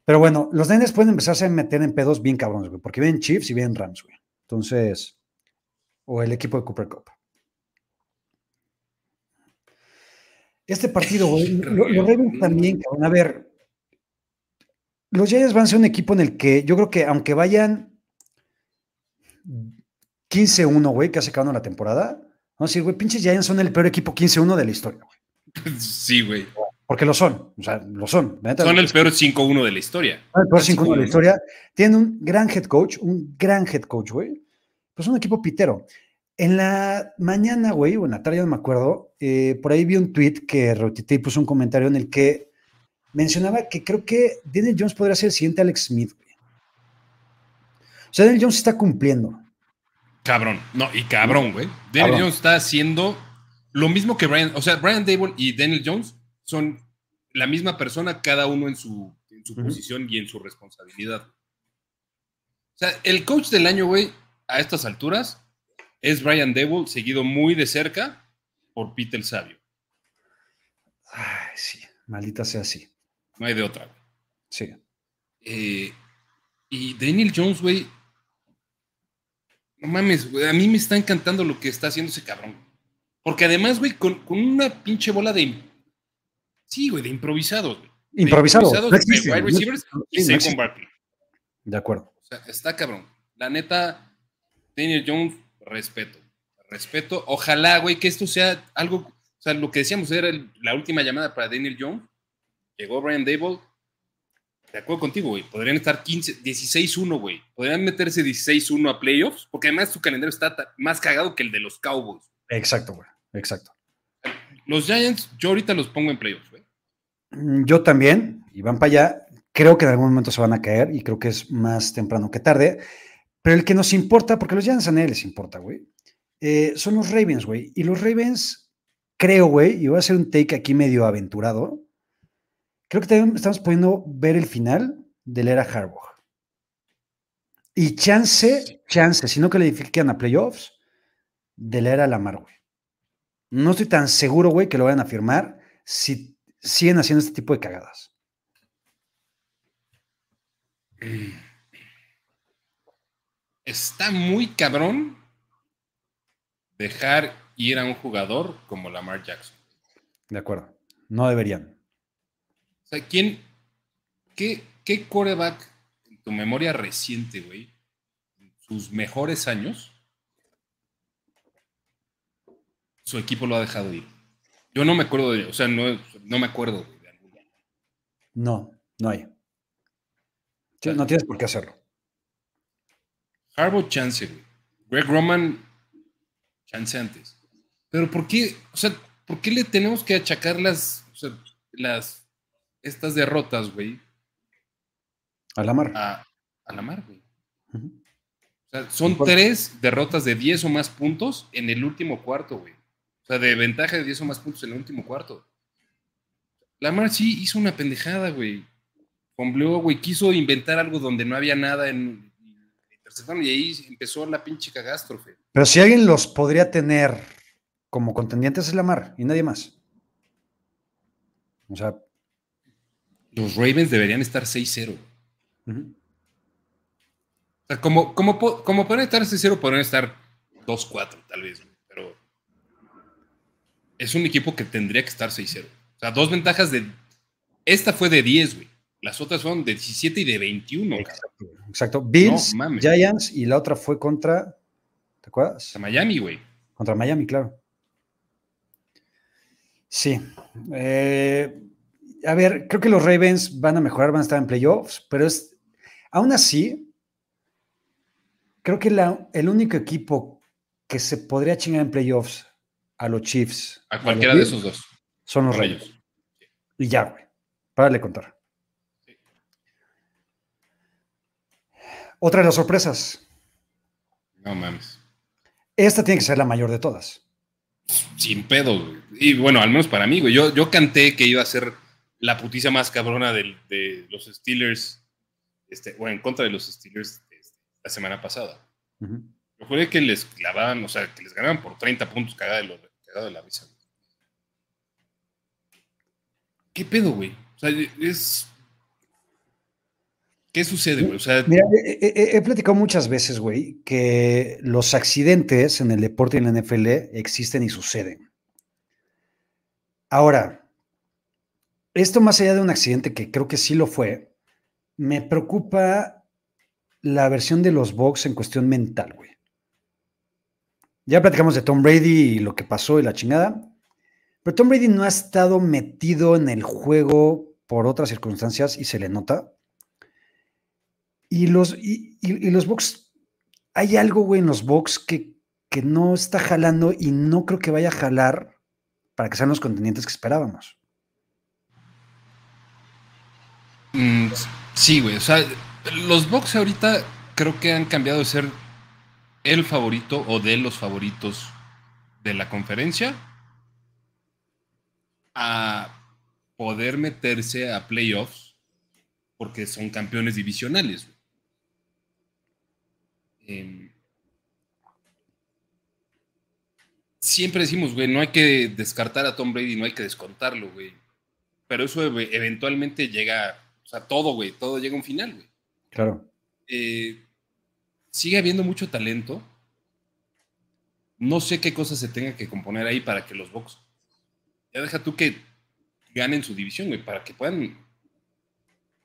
Pero bueno, los Niners pueden empezarse a meter en pedos bien cabrones, güey, porque vienen Chiefs y vienen Rams, güey. Entonces, o el equipo de Cooper Cup. Este partido, güey, lo- los Ravens también, cabrón. A ver, los Giants van a ser un equipo en el que yo creo que aunque vayan 15-1, güey, que hace acabando la temporada, vamos a decir, güey, pinches Giants son el peor equipo 15-1 de la historia, güey. Sí, güey. Porque lo son, o sea, lo son. la neta, Son el peor 5-1 de la historia. Ah, el peor Así 5 de la historia. Tienen un gran head coach, un gran head coach, güey. Pues un equipo pitero. En la mañana, güey, o en la tarde, no me acuerdo, eh, por ahí vi un tweet que retuiteé y puso un comentario en el que mencionaba que creo que Daniel Jones podría ser el siguiente Alex Smith, güey. O sea, Daniel Jones está cumpliendo. Cabrón. No, y cabrón, güey. Daniel Cabrón. Jones está haciendo lo mismo que Brian. O sea, Brian Dable y Daniel Jones son la misma persona, cada uno en su, en su Ujú. posición y en su responsabilidad. O sea, el coach del año, güey, a estas alturas, es Brian Dable, seguido muy de cerca por Pete el Sabio. Ay, sí, maldita sea así. No hay de otra, güey. Sí. Eh, y Daniel Jones, güey. No mames, güey. A mí me está encantando lo que está haciendo ese cabrón. Porque además, güey, con, con una pinche bola de. Sí, güey, de improvisados, güey. De Improvisado. improvisados No de wide no- receivers y no. Barkley. De acuerdo. O sea, está cabrón. La neta, Daniel Jones, respeto. Respeto. Ojalá, güey, que esto sea algo. O sea, lo que decíamos era el- la última llamada para Daniel Jones. Llegó Brian Dable. De acuerdo contigo, güey. Podrían estar 15, 16-1, güey. Podrían meterse 16-1 a playoffs. Porque además su calendario está más cagado que el de los Cowboys. Exacto, güey. Exacto. Los Giants, yo ahorita los pongo en playoffs, Yo también, y van para allá. Creo que en algún momento se van a caer y creo que es más temprano que tarde. Pero el que nos importa, porque los Giants a nadie les importa, güey, eh, son los Ravens, güey. Y los Ravens, creo, güey, y voy a hacer un take aquí medio aventurado. Creo que también estamos pudiendo ver el final de la era Harbaugh. Y chance, chance, si no que le edifican a playoffs, de la era Lamar, güey. No estoy tan seguro, güey, que lo vayan a firmar si siguen haciendo este tipo de cagadas. Está muy cabrón dejar ir a un jugador como Lamar Jackson. De acuerdo. No deberían. O sea, ¿quién, qué, qué coreback en tu memoria reciente, güey, en sus mejores años, su equipo lo ha dejado ir? Yo no me acuerdo de, o sea, no, no me acuerdo. No, no hay. Sí, No tienes por qué hacerlo. Harbaugh chance, güey. Greg Roman chance antes. Pero ¿por qué, o sea, por qué le tenemos que achacar las, o sea, las, estas derrotas, güey, A la mar. a, a Lamar, güey? O sea, son tres derrotas de 10 o más puntos en el último cuarto, güey. O sea, de ventaja de 10 o más puntos en el último cuarto. Lamar sí hizo una pendejada, güey. Fombleó, güey, quiso inventar algo donde no había nada en y ahí empezó la pinche cagástrofe. Pero si alguien los podría tener como contendientes es Lamar y nadie más. O sea. Los Ravens deberían estar 6-0. O sea, como, como, como pueden estar 6-0, podrían estar 2-4, tal vez, pero es un equipo que tendría que estar 6-0. O sea, dos ventajas de. Esta fue de 10, güey. Las otras son de 17 y de 21. Exacto. exacto. Bills, Giants y la otra fue contra. ¿Te acuerdas? Contra Miami, güey. Contra Miami, claro. Sí. Eh, a ver, creo que los Ravens van a mejorar, van a estar en playoffs, pero es. Aún así, creo que el único equipo que se podría chingar en playoffs a los Chiefs. A cualquiera de esos dos. Son los Reyes. Y ya, güey. Para contar. Otra de las sorpresas. No mames. Esta tiene que ser la mayor de todas. Sin pedo, güey. Y bueno, al menos para mí, güey. Yo, yo canté que iba a ser la puticia más cabrona de, los Steelers, este, o en contra de los Steelers este, la semana pasada. Fue que les clavaban, o sea, que les ganaban por 30 puntos cagada de, lo, de la risa. ¿Qué pedo, güey? O sea, es. ¿Qué sucede, güey? O sea, Mira, he, platicado muchas veces, güey, que los accidentes en el deporte y en la NFL existen y suceden. Ahora, esto más allá de un accidente que creo que sí lo fue, me preocupa la versión de los Bucks en cuestión mental, güey. Ya platicamos de Tom Brady y lo que pasó y la chingada. Pero Tom Brady no ha estado metido en el juego por otras circunstancias y se le nota. Y los, y, los Bucks, hay algo, güey, en los Bucks que, que no está jalando y no creo que vaya a jalar para que sean los contendientes que esperábamos. Mm, sí, güey. O sea, los Bucks ahorita creo que han cambiado de ser el favorito o de los favoritos de la conferencia a poder meterse a playoffs porque son campeones divisionales. Em, siempre decimos, güey, no hay que descartar a Tom Brady, no hay que descontarlo, güey. Pero eso eventualmente llega, o sea, todo, güey, todo llega a un final, güey. Claro. Eh, sigue habiendo mucho talento. No sé qué cosas se tenga que componer ahí para que los Bucks. Ya deja tú que ganen su división, güey, para que puedan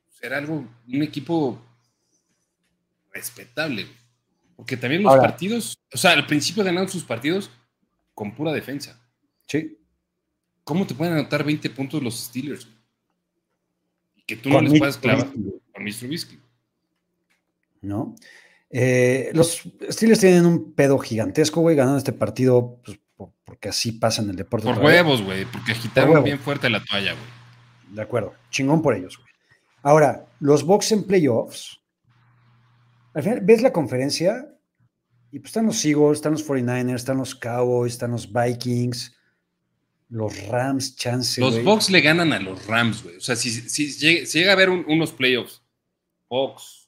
ser algo, un equipo respetable, Porque también los partidos, o sea, al principio ganaron sus partidos con pura defensa. Sí. ¿Cómo te pueden anotar 20 puntos los Steelers? Y que tú no les puedas clavar con Mr. Whiskey. ¿No? Eh, los Steelers tienen un pedo gigantesco, güey, ganando este partido, pues, porque así pasa en el deporte. Por huevos, güey, porque agitaron bien fuerte la toalla, güey. De acuerdo, chingón por ellos, güey. Ahora, los Bucks en playoffs, al final ves la conferencia y pues están los Eagles, están los 49ers, están los Cowboys, están los Vikings, los Rams, chance. Los Bucks le ganan a los Rams, güey. O sea, si, llega, a haber unos playoffs, Bucks,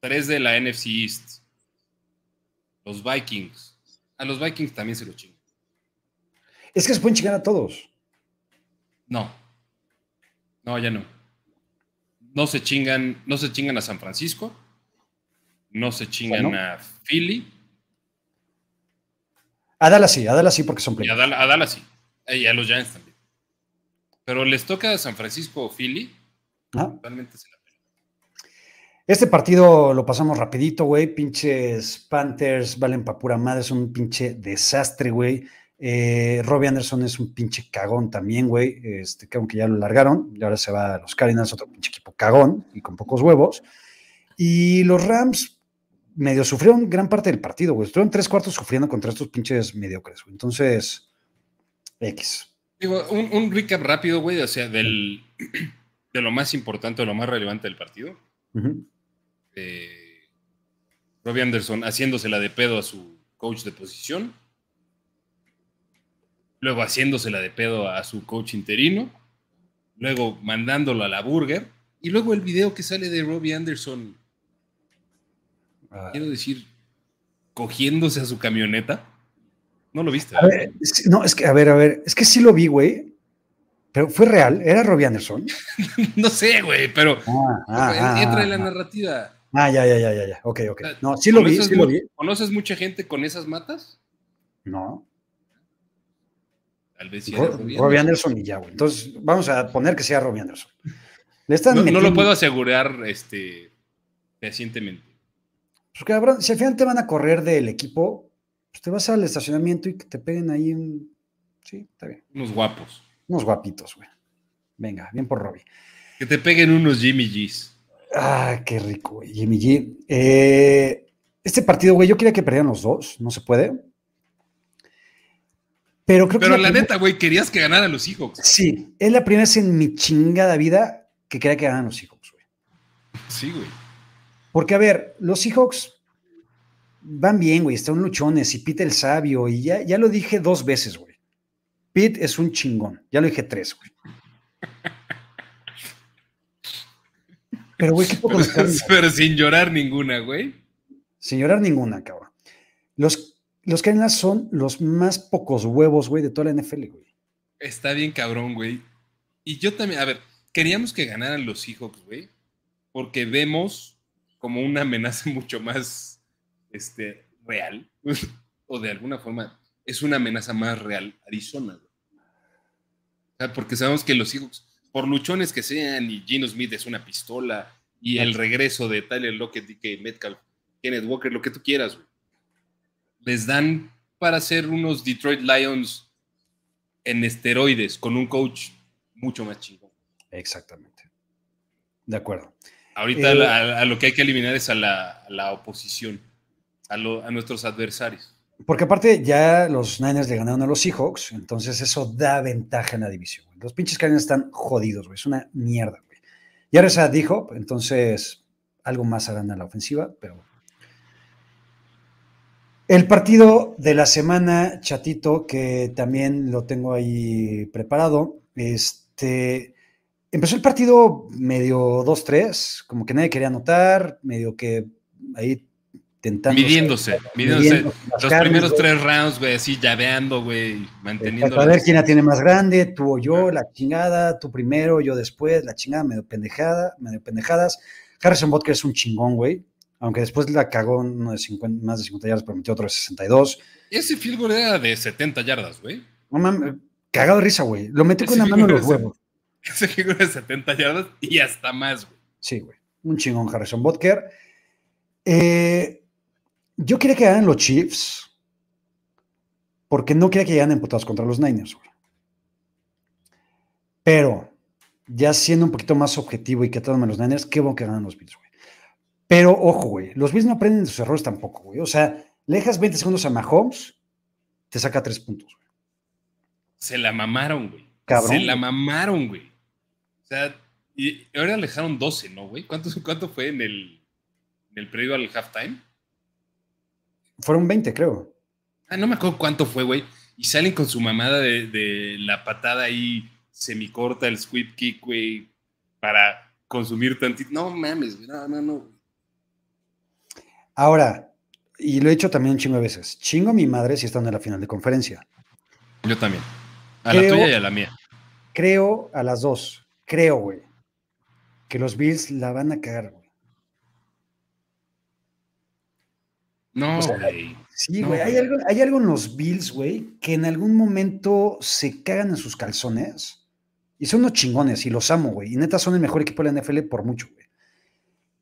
Tres de la NFC East. Los Vikings. A los Vikings también se lo chingan. Es que se pueden chingar a todos. No. No, ya no. No se chingan, no se chingan a San Francisco. No se chingan a Philly. A Dallas sí, a Dallas sí porque son Y a, Dallas sí. Y a los Giants también. Pero les toca a San Francisco o Philly. Totalmente se la este partido lo pasamos rapidito, güey. Pinches Panthers valen pa' pura madre, es un pinche desastre, güey. Eh, Robbie Anderson es un pinche cagón también, güey. Este, que aunque ya lo largaron, y ahora se va a los Cardinals, otro pinche equipo cagón y con pocos huevos. Y los Rams medio sufrieron gran parte del partido, güey. Estuvieron tres cuartos sufriendo contra estos pinches mediocres, güey. Entonces, X. Digo, un, recap rápido, güey, o sea, del, de lo más importante, de lo más relevante del partido. Eh, Robbie Anderson haciéndosela de pedo a su coach de posición. Luego haciéndosela de pedo a su coach interino, luego mandándolo a la burger, y luego el video que sale de Robbie Anderson, Ah. quiero decir, cogiéndose a su camioneta. No lo viste. A ver, es- no, es que, a ver, a ver, es que sí lo vi, güey. Pero fue real, era Robbie Anderson. No sé, güey, pero Ah, ah, entra en la narrativa. Ah, ya, ya, ya, ya, ya. Ok, ok. No, sí lo vi, ¿Conoces sí lo vi. ¿Conoces mucha gente con esas matas? No. Tal vez sí. Ro- Robbie Robbie Anderson. Anderson y ya, güey. Entonces, vamos a poner que sea Robbie Anderson. Le están No, no lo puedo asegurar este, fehacientemente. Pues cabrón, si al final te van a correr del equipo, pues te vas al estacionamiento y que te peguen ahí un. Sí, está bien. Unos guapos. Unos guapitos, güey. Venga, bien por Robbie. Que te peguen unos Jimmy G's. Ah, qué rico, güey. Jimmy G. Eh, este partido, güey, yo quería que perdieran los dos, no se puede. Pero creo que. Pero la neta, güey, querías que ganaran los Seahawks. Sí, es la primera vez en mi chingada vida que quería que ganaran los Seahawks, güey. Sí, güey. Porque, a ver, los Seahawks van bien, güey, están luchones y Pete el sabio, y ya, ya lo dije dos veces, güey. Pete es un chingón, ya lo dije tres, güey. Pero, güey, qué poco Pero, pero sin llorar ninguna, güey. Sin llorar ninguna, cabrón. Los, los Cardinals son los más pocos huevos, güey, de toda la NFL, güey. Está bien cabrón, güey. Y yo también, a ver, queríamos que ganaran los Seahawks, güey, porque vemos como una amenaza mucho más este, real, o de alguna forma es una amenaza más real Arizona, güey. Porque sabemos que los Seahawks, por luchones que sean, y Gino Smith es una pistola, y el regreso de Tyler Lockett, DK Metcalf, Kenneth Walker, lo que tú quieras, güey, les dan para ser unos Detroit Lions en esteroides con un coach mucho más chingón. Exactamente. De acuerdo. Ahorita Eh, a, a lo que hay que eliminar es a la, a la oposición, a, lo- a nuestros adversarios. Porque aparte ya los Niners le ganaron a los Seahawks, entonces eso da ventaja en la división. güey. Los pinches Cardinals están jodidos, güey. Es una mierda, güey. Y ahora esa dijo, entonces algo más harán a la ofensiva, pero. El partido de la semana, chatito, que también lo tengo ahí preparado. Este. Empezó el partido medio 2-3, como que nadie quería anotar, medio que ahí tentando. Midiéndose, midiéndose. Los carnes, primeros güey. tres rounds, güey, así llaveando, güey, manteniendo. Para la- ver quién la tiene más grande, tú o yo, la chingada, tú primero, yo después, la chingada, medio pendejada, medio pendejadas. Harrison Butker es un chingón, güey. Aunque después la cagó uno de 50, más de 50 yardas, pero metió otro de 62. Ese field goal era de 70 yardas, güey. No mames, cagado de risa, güey. Lo metió con la mano en los huevos. Ese field goal de 70 yardas y hasta más, güey. Sí, güey. Un chingón Harrison Butker. Eh, yo quería que ganaran los Chiefs porque no quería que llegaran emputados contra los Niners, güey. Pero, ya siendo un poquito más objetivo y que a los Niners, qué bueno que ganan los Bills, güey. Pero, ojo, güey, los Bills no aprenden de sus errores tampoco, güey. O sea, le dejas 20 segundos a Mahomes, te saca 3 puntos, güey. Se la mamaron, güey. Cabrón, Se la mamaron, güey. O sea, y ahora le dejaron 12, ¿no, güey? ¿Cuánto, ¿Cuánto fue en el, en el previo al halftime? Fueron 20, creo. Ah, no me acuerdo cuánto fue, güey. Y salen con su mamada de, de la patada ahí semicorta, el sweep kick, güey, para consumir tantito. No mames, güey. No, no, no. Ahora, y lo he dicho también un chingo de veces, chingo a mi madre si están en la final de conferencia. Yo también. A Creo- la tuya y a la mía. Creo a las dos, creo, güey, que los Bills la van a cagar, güey. No, O sea, güey. Sí, No, güey, hay algo, hay algo en los Bills, güey, que en algún momento se cagan en sus calzones y son unos chingones y los amo, güey. Y neta son el mejor equipo de la NFL por mucho, güey.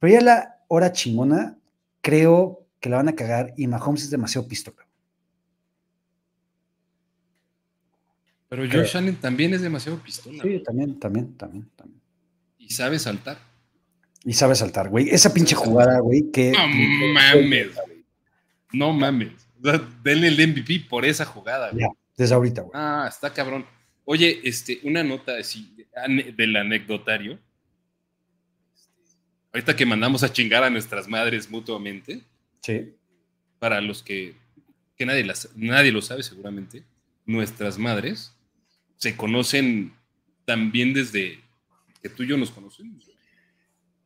Pero ya la hora chingona, creo que la van a cagar y Mahomes es demasiado pisto, güey. Pero creo. Josh Allen también es demasiado pistola. Sí, también, también, también, también. Y sabe saltar. Y sabe saltar, güey. Esa pinche jugada, güey, que... No mames. No mames. Denle el MVP por esa jugada, güey. Ya, desde ahorita, güey. Ah, está cabrón. Oye, este, una nota así del anecdotario. Ahorita que mandamos a chingar a nuestras madres mutuamente, Sí. para los que, que nadie, las, nadie lo sabe seguramente, nuestras madres se conocen también desde que tú y yo nos conocemos.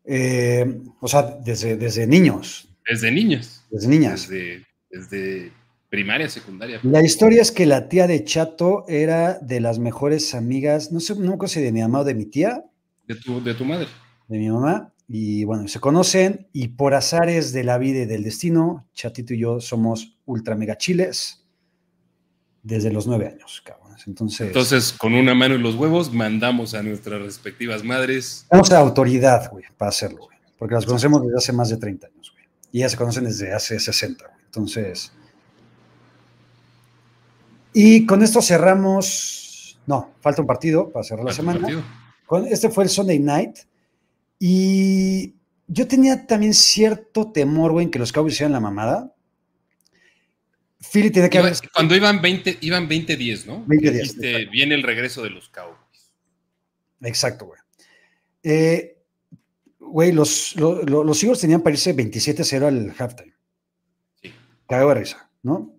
Eh, o sea, desde, desde niños. Desde niñas. Desde niñas. Desde, desde primaria, secundaria. La historia es que la tía de Chato era de las mejores amigas, no sé, no sé si de mi mamá o de mi tía. De tu, de tu madre. De mi mamá. Y bueno, se conocen y por azares de la vida y del destino, Chatito y yo somos ultra mega chiles desde los nueve años, cabrones. Entonces, Entonces, con una mano en los huevos, mandamos a nuestras respectivas madres. Tenemos autoridad, güey, para hacerlo, güey. Porque las conocemos desde hace más de 30 años, güey. Y ya se conocen desde hace 60, güey. Entonces. Y con esto cerramos. No, falta un partido para cerrar la semana. Con, este fue el Sunday night. Y yo tenía también cierto temor, güey, en que los Cowboys hicieran la mamada. Philly tiene que Iba, haber. Cuando iban 20, iban 20-10, ¿no? 20-10, Dijiste, exacto. viene el regreso de los Cowboys. Exacto, güey. Eh, Güey, los, lo- lo- los Eagles tenían para irse 27-0 al halftime. Sí. Cagado de risa, ¿no?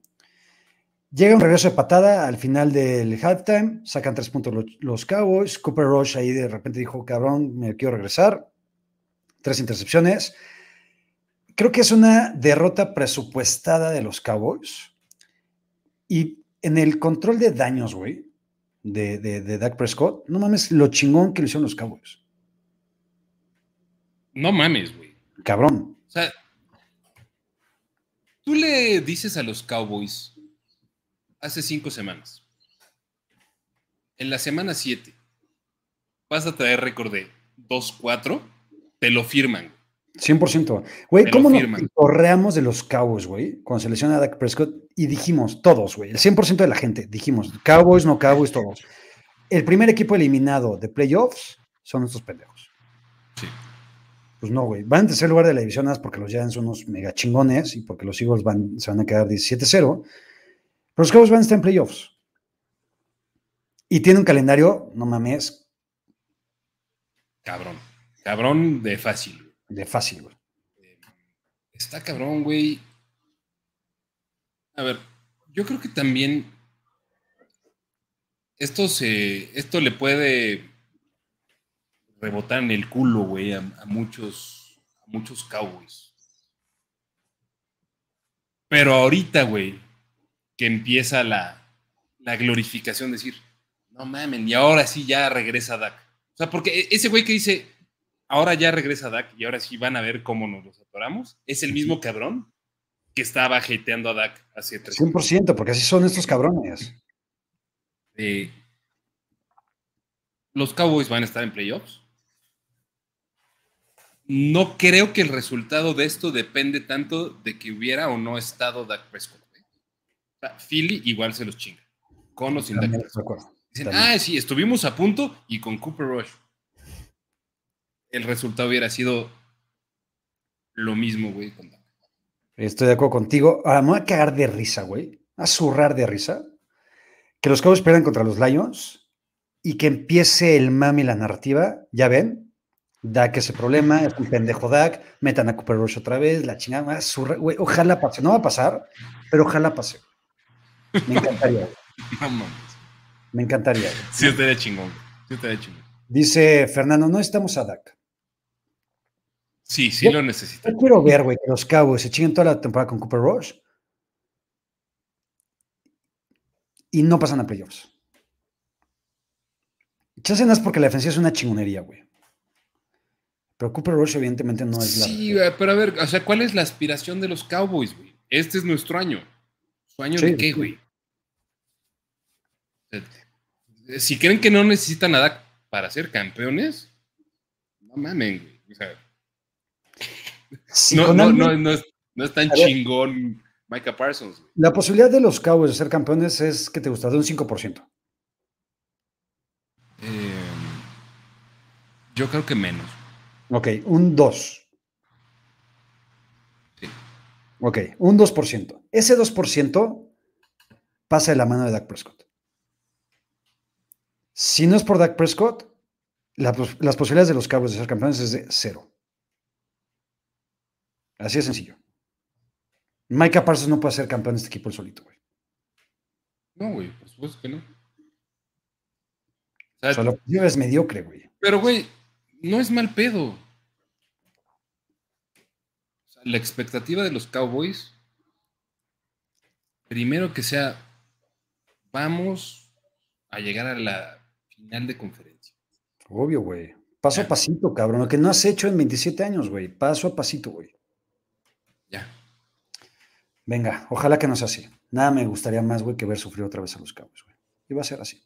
Llega un regreso de patada al final del halftime, sacan tres puntos los, los Cowboys. Cooper Rush ahí de repente dijo, cabrón, me quiero regresar. Tres intercepciones. Creo que es una derrota presupuestada de los Cowboys. Y en el control de daños, güey, de, de, de Dak Prescott, no mames lo chingón que lo hicieron los Cowboys. No mames, güey. Cabrón. O sea, tú le dices a los Cowboys hace cinco semanas. En la semana 7 vas a traer récord de 2-4, te lo firman. 100%. Güey, ¿cómo nos correamos de los Cowboys, güey? Cuando se lesiona a Dak Prescott y dijimos, todos, güey, el 100% de la gente, dijimos, Cowboys, no Cowboys, todos. El primer equipo eliminado de playoffs son estos pendejos. Sí. Pues no, güey. Van en tercer lugar de la división porque los Giants son unos mega chingones y porque los Eagles van, se van a quedar 17-0. Pero los Cowboys van a estar en playoffs. Y tiene un calendario, no mames, Cabrón. Cabrón de fácil. de fácil, güey. Está cabrón, güey. A ver, yo creo que también esto se, esto le puede rebotar en el culo, güey, a, a muchos, a muchos Cowboys. Pero ahorita, güey, que empieza la, la glorificación, decir, no mamen, y ahora sí ya regresa Dak. O sea, porque e- ese güey que dice, ahora ya regresa Dak y ahora sí van a ver cómo nos los atoramos, es el mismo cabrón que estaba hateando a Dak hace tres 100%, porque así son estos cabrones. Eh, los Cowboys van a estar en playoffs. No creo que el resultado de esto depende tanto de que hubiera o no estado Dak Prescott. ¿eh? O sea, Philly igual se los chinga. Con o sin Dak Prescott. Dicen, ah, sí, estuvimos a punto y con Cooper Rush. El resultado hubiera sido lo mismo, güey, con Dak. Estoy de acuerdo contigo. Ahora me voy a cagar de risa, güey. A zurrar de risa. Que los Cowboys pierdan contra los Lions y que empiece el mami la narrativa. Ya ven, Dak ese problema, es un pendejo Dak. Metan a Cooper Rush otra vez, la chingada. va a zurrar, güey. Ojalá pase. No va a pasar, pero ojalá pase. Me encantaría. güey. No mames. Me encantaría. güey. Sí, estaría chingón. Sí, estaría chingón. Dice Fernando, no estamos a Dak. Sí, sí Yo- lo necesito. Yo quiero ver, güey, que los Cowboys se chinguen toda la temporada con Cooper Rush y no pasan a playoffs. Chance no es porque la defensiva es una chingonería, güey. Pero Cooper Rush evidentemente no es la... Sí, güey, pero a ver, o sea, ¿cuál es la aspiración de los Cowboys, güey? Este es nuestro año. ¿Su año Sí, de qué, güey? Sea, Si creen que no necesitan nada para ser campeones, no mamen, güey. O sea, Si no, no, no, no es, no es tan ver. chingón Micah Parsons, güey. La posibilidad de los Cowboys de ser campeones es que te gusta de un 5%. Eh, yo creo que menos. Ok, un 2. Sí. Ok, un 2%. Ese 2% pasa de la mano de Dak Prescott. Si no es por Dak Prescott, la las posibilidades de los Cowboys de ser campeones es de cero. Así de sencillo. Micah Parsons no puede ser campeón de este equipo el solito, güey. No, güey, por supuesto que no. O sea, es mediocre, güey. Pero, güey, no es mal pedo. la expectativa de los Cowboys, primero que sea, vamos a llegar a la final de conferencia. Obvio, güey. Paso a pasito, cabrón. Lo que no has hecho en 27 años, güey. Paso a pasito, güey. Ya. Venga, ojalá que no sea así. Nada me gustaría más, güey, que ver sufrir otra vez a los Cowboys, güey. Y va a ser así.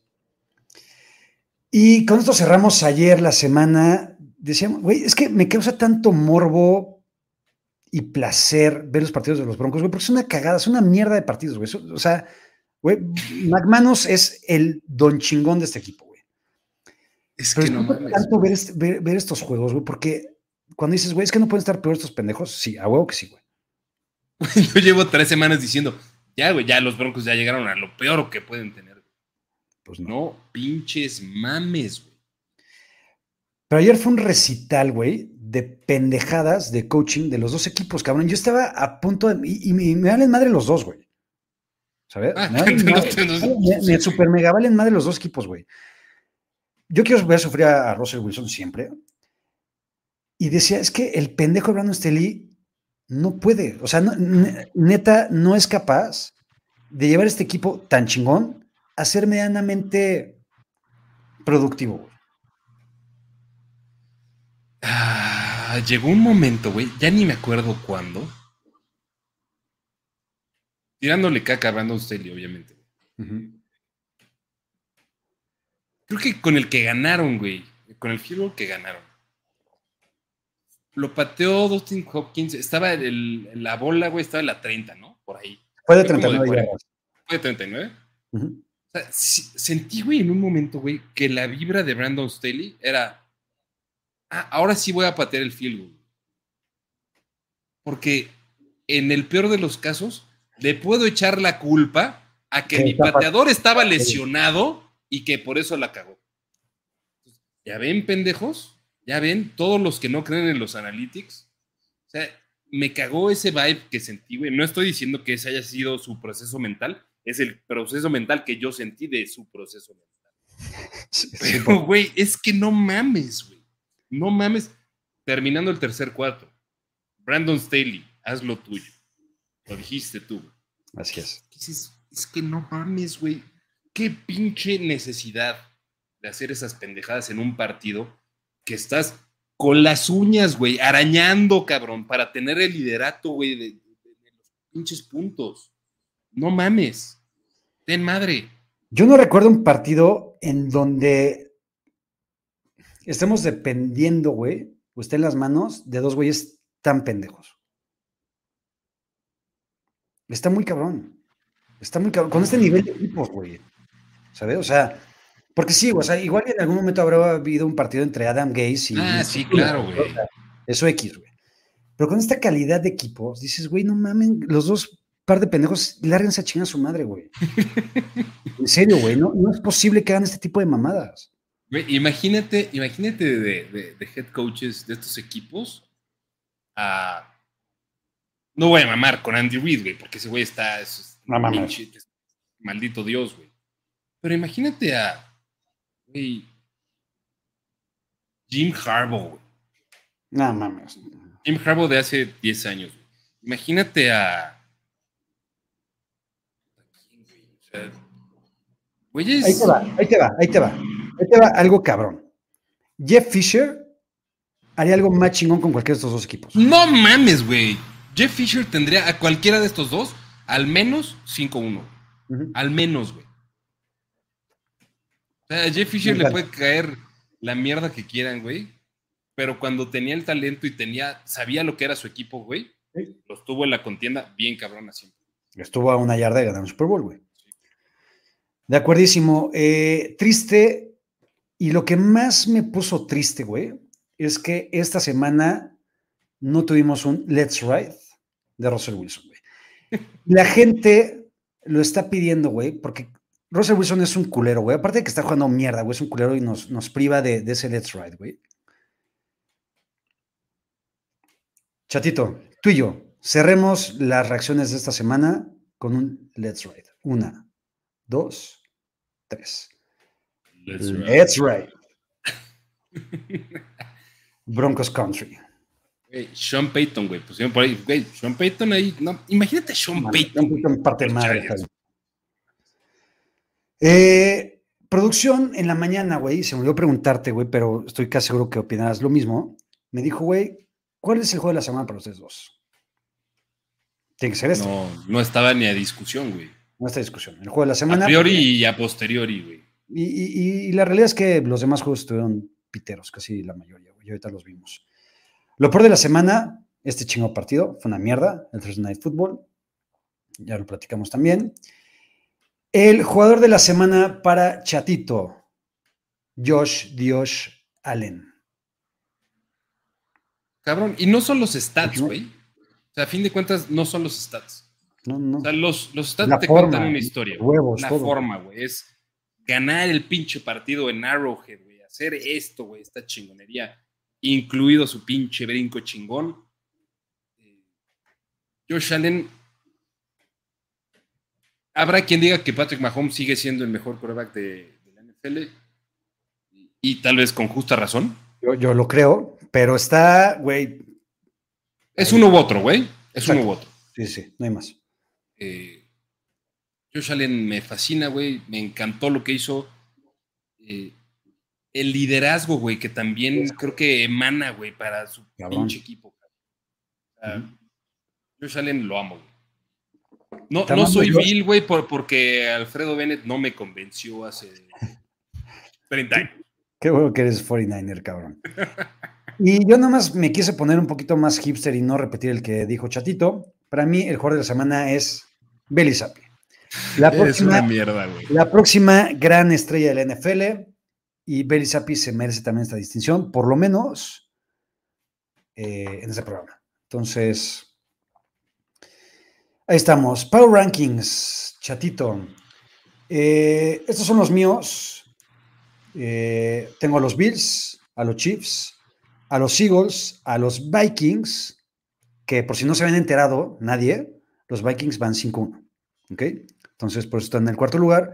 Y con esto cerramos ayer la semana. Decíamos, güey, es que me causa tanto morbo y placer ver los partidos de los Broncos, güey, porque es una cagada, es una mierda de partidos, güey. O sea, güey, McManus es el don chingón de este equipo, güey. Es que no me tanto este, ver, ver, estos juegos, güey, porque cuando dices, güey, es que no pueden estar peor estos pendejos, sí, a huevo que sí, güey. Yo llevo tres semanas diciendo, ya, güey, ya los Broncos ya llegaron a lo peor que pueden tener. Pues no, pinches mames, güey. Pero ayer fue un recital, güey, de pendejadas de coaching de los dos equipos, cabrón. Yo estaba a punto de. Y, me valen madre los dos, güey. ¿Sabes? Ah, me, super mega valen madre los dos equipos, güey. Yo quiero ver sufrir a, Russell Wilson siempre. Y decía, es que el pendejo de Brandon Staley no puede. O sea, neta, no es capaz de llevar este equipo tan chingón a ser medianamente productivo, ah, llegó un momento, güey, ya ni me acuerdo cuándo. Tirándole caca a Brandon Staley, obviamente. Creo que con el que ganaron, güey. Con el field que ganaron. Lo pateó Dustin Hopkins. Estaba el, la bola, güey, estaba en la 30, ¿no? Por ahí. Fue de 39. Fue de 39 sentí, güey, en un momento, güey, que la vibra de Brandon Staley era, ah, ahora sí voy a patear el field goal. Porque en el peor de los casos, le puedo echar la culpa a que mi pateador estaba lesionado y que por eso la cagó. Ya ven, pendejos, ya ven, todos los que no creen en los analytics. O sea, me cagó ese vibe que sentí, güey. No estoy diciendo que ese haya sido su proceso mental, es el proceso mental que yo sentí de su proceso mental. Pero, güey, es que no mames, güey. No mames. Terminando el tercer cuarto. Brandon Staley, haz lo tuyo. Lo dijiste tú. Así es. Es, que no mames, güey. Qué pinche necesidad de hacer esas pendejadas en un partido que estás con las uñas, güey, arañando, cabrón, para tener el liderato, güey, de los pinches puntos. No mames. Ten madre. Yo no recuerdo un partido en donde estemos dependiendo, güey, usted en las manos de dos güeyes tan pendejos. Está muy cabrón. Está muy cabrón. Con este nivel de equipos, güey. ¿Sabes? O sea, porque sí, o sea, igual en algún momento habrá habido un partido entre Adam Gaze y. Ah, sí, claro, güey. Eso X, güey. Pero con esta calidad de equipos, dices, güey, no mamen, los dos par de pendejos, lárguense a chingar a su madre, güey. en serio, güey, no, es posible que hagan este tipo de mamadas. Güey, imagínate, imagínate de, head coaches de estos equipos a... No voy a mamar con Andy Reid, güey, porque ese güey está... Es, maldito Dios, güey. Pero imagínate a... Güey, Jim Harbaugh, güey. No mames. Jim Harbaugh de hace 10 años. Imagínate a Ahí te va, ahí te va, ahí te va. Ahí te va algo cabrón. Jeff Fisher haría algo más chingón con cualquiera de estos dos equipos. No mames, güey. Jeff Fisher tendría a cualquiera de estos dos al menos 5-1. Al menos, güey. Sea, a Jeff Fisher le puede caer la mierda que quieran, güey. Pero cuando tenía el talento y tenía, sabía lo que era su equipo, güey, los tuvo en la contienda bien cabrón así. Estuvo a una yarda de ganar un Super Bowl, güey. De acuerdísimo. Eh, triste. Y lo que más me puso triste, güey, es que esta semana no tuvimos un Let's Ride de Russell Wilson, güey. La gente lo está pidiendo, güey, porque Russell Wilson es un culero, güey. Aparte de que está jugando mierda, güey, es un culero y nos, nos priva de, de ese Let's Ride, güey. Chatito, tú y yo, cerremos las reacciones de esta semana con un Let's Ride. Una, dos, tres. Let's ride. Let's ride. Broncos Country. Sean Payton, güey. Pusieron por ahí, güey. Sean Payton ahí. No, imagínate a Sean Man, Payton. poquito parte Los madre. Eh, producción en la mañana, güey, se me olvidó preguntarte, güey, pero estoy casi seguro que opinarás lo mismo. Me dijo, güey, ¿cuál es el juego de la semana para ustedes dos? Tiene que ser este, no, No, no estaba ni a discusión, güey. esta discusión. El juego de la semana. A priori y a posteriori, güey. Y, y- y la realidad es que los demás juegos estuvieron piteros, casi la mayoría, güey. y ahorita los vimos. Lo peor de la semana, este chingo partido, fue una mierda, el Thursday Night Football. Ya lo platicamos también. El jugador de la semana para Chatito, Josh Dios Allen. Cabrón. Y no son los stats, güey. O sea, a fin de cuentas, no son los stats. No, no. O sea, los, los stats La te forma, cuentan una historia. huevos, La todo. forma, güey. Es ganar el pinche partido en Arrowhead, güey. Hacer esto, güey. Esta chingonería. Incluido su pinche brinco chingón. Eh, Josh Allen. Habrá quien diga que Patrick Mahomes sigue siendo el mejor quarterback de, de la NFL. Y, y tal vez con justa razón. Yo, yo lo creo, pero está, güey. Es uno u otro, güey. Es uno u otro. Sí, sí, no hay más. Eh, Josh Allen me fascina, güey. Me encantó lo que hizo. Eh, el liderazgo, güey, que también creo que emana, güey, para su Cabrón. pinche equipo. O sea, Josh Allen lo amo, güey. No, no soy. Bill, güey, por- porque Alfredo Bennett no me convenció hace 30 años. Qué bueno que eres 49er, cabrón. Y yo nada más me quise poner un poquito más hipster y no repetir el que dijo Chatito. Para mí, el jugador de la semana es Belly Zappi. La Es próxima, una mierda, güey. la próxima gran estrella de la NFL y Belly Zappi se merece también esta distinción, por lo menos eh, en este programa. Entonces, ahí estamos. Power Rankings, Chatito. Eh, estos son los míos. Eh, tengo a los Bills, a los Chiefs, a los Eagles, a los Vikings, que por si no se habían enterado nadie, los Vikings van 5-1. ¿Ok? Entonces, por eso están en el cuarto lugar.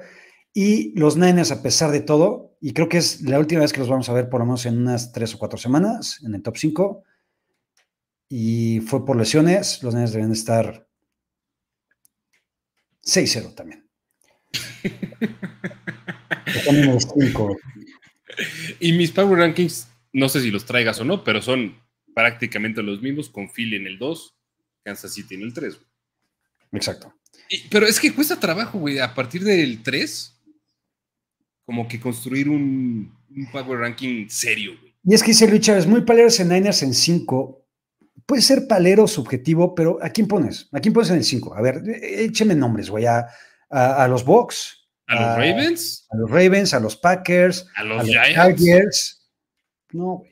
Y los Niners, a pesar de todo, y creo que es la última vez que los vamos a ver por lo menos en unas tres o cuatro semanas en el top 5, y fue por lesiones, los Niners deben estar 6-0 también. Están en el 5. Y mis Power Rankings, no sé si los traigas o no, pero son prácticamente los mismos, con Philly en el 2, Kansas City en el 3. güey. Exacto. Y- pero es que cuesta trabajo, güey, a partir del 3, como que construir un, un Power Ranking serio, güey. Y es que dice Luis Chávez, muy paleros en Niners en 5. Puede ser palero subjetivo, pero ¿a quién pones? ¿A quién pones en el 5? A ver, eh, écheme nombres, güey. A, a- a los Bucks, A los Ravens, a los Ravens, a los Packers, a los los Giants. Chargers. No, güey.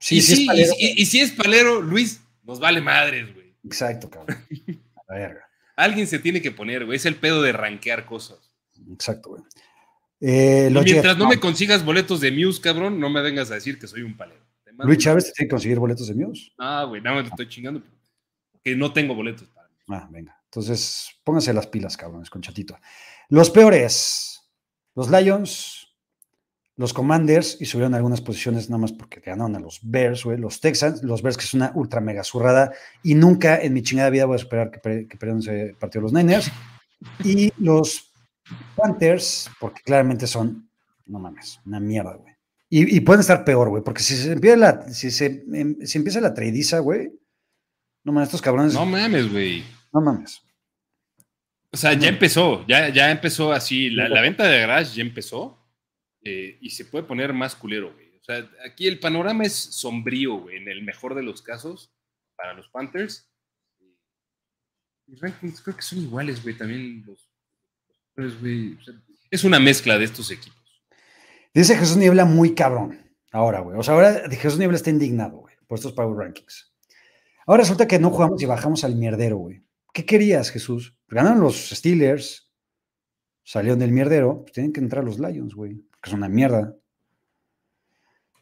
Sí, y, sí, sí, es palero. y- y- y si es palero, Luis, nos vale madres, güey. Exacto, cabrón. A verga. Alguien se tiene que poner, güey. Es el pedo de rankear cosas. Exacto, güey. Eh, Y mientras no me consigas boletos de Muse, cabrón, no me vengas a decir que soy un palero. Luis Chávez te tiene que conseguir boletos de Muse. Ah, güey, nada más te estoy chingando. Que no tengo boletos para mí. Ah, venga. Entonces, pónganse las pilas, cabrones, con chatito. Los peores, los Lions, los Commanders, y subieron algunas posiciones nada más porque ganaron a los Bears, güey, los Texans, los Bears, que es una ultra mega zurrada, y nunca en mi chingada vida voy a esperar que, pre- que pierdan ese partido los Niners. Y los Panthers, porque claramente son, no mames, una mierda, güey. Y, y pueden estar peor, güey, porque si se empieza la, si se, em- si empieza la treidiza, güey, no mames, estos cabrones, No no, mames, güey. mames. O sea, ya No. empezó, ya, ya empezó así. La, la venta de garage ya empezó. eh, y se puede poner más culero, güey. O sea, aquí el panorama es sombrío, güey, en el mejor de los casos, para los Panthers. Mis rankings creo que son iguales, güey, también los. los- güey, o sea, es una mezcla de estos equipos. Dice Jesús Niebla muy cabrón. Ahora, güey. O sea, ahora Jesús Niebla está indignado, güey, por estos Power Rankings. Ahora resulta que no jugamos y bajamos al mierdero, güey. ¿Qué querías, Jesús? Ganaron los Steelers, salieron del mierdero, pues tienen que entrar los Lions, güey, que es una mierda.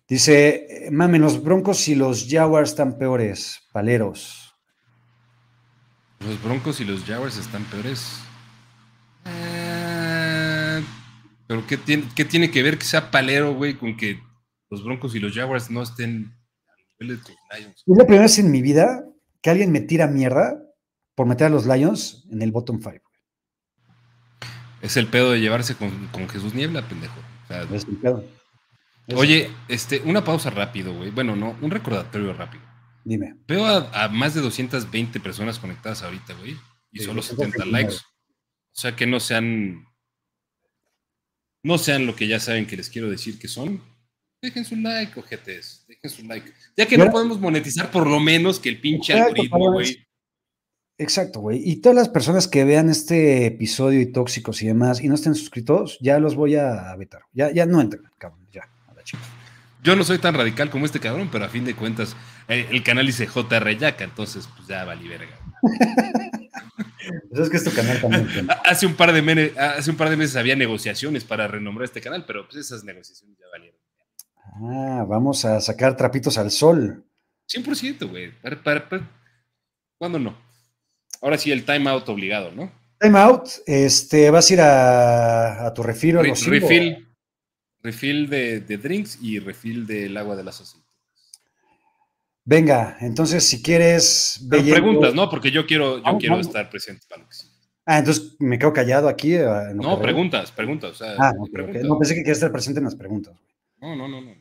Dice, eh, mamen, los Broncos y los Jaguars están peores, paleros. Los Broncos y los Jaguars están peores. Ah, pero ¿qué tiene, ¿qué tiene que ver que sea palero, güey, con que los Broncos y los Jaguars no estén a nivel de tus Lions? Es la primera vez en mi vida que alguien me tira mierda por meter a los Lions en el bottom five. Es el pedo de llevarse con, con Jesús Niebla, pendejo. O sea, Es el pedo. Es- oye, este, una pausa rápido, güey. Bueno, no, un recordatorio rápido. Dime. Veo a, a más de 220 personas conectadas ahorita, güey. Y Sí, solo 229. 70 likes. O sea que no sean. No sean lo que ya saben que les quiero decir que son. Dejen su like, ojetes. Dejen su like. Ya que Ya. no podemos monetizar, por lo menos que el pinche Exacto, algoritmo, güey. Exacto, güey. Y todas las personas que vean este episodio y tóxicos y demás y no estén suscritos, ya los voy a vetar. Ya, ya no entren, cabrón. Ya, a la chica. Yo no soy tan radical como este cabrón, pero a fin de cuentas, eh, el canal dice JR Yaca, entonces pues ya vali verga. Pues es que canal también. tiene. Hace un par de mene- hace un par de meses había negociaciones para renombrar este canal, pero pues esas negociaciones ya valieron. Ah, vamos a sacar trapitos al sol. 100%, güey. Para, para- para- ¿Cuándo no? Ahora sí, el timeout obligado, ¿no? Time out. Este, vas a ir a, a tu refil Re- refill. Refill de, de drinks y refill del agua de las aceitunas. Venga, entonces si quieres. Pero preguntas, ¿no? Porque yo quiero, yo Vamos, quiero vamos. estar presente para lo que sí. Ah, entonces me quedo callado aquí. eh, No, preguntas, preguntas. O sea, Ah. No, pensé que querías estar presente en las preguntas. No, no, no, no.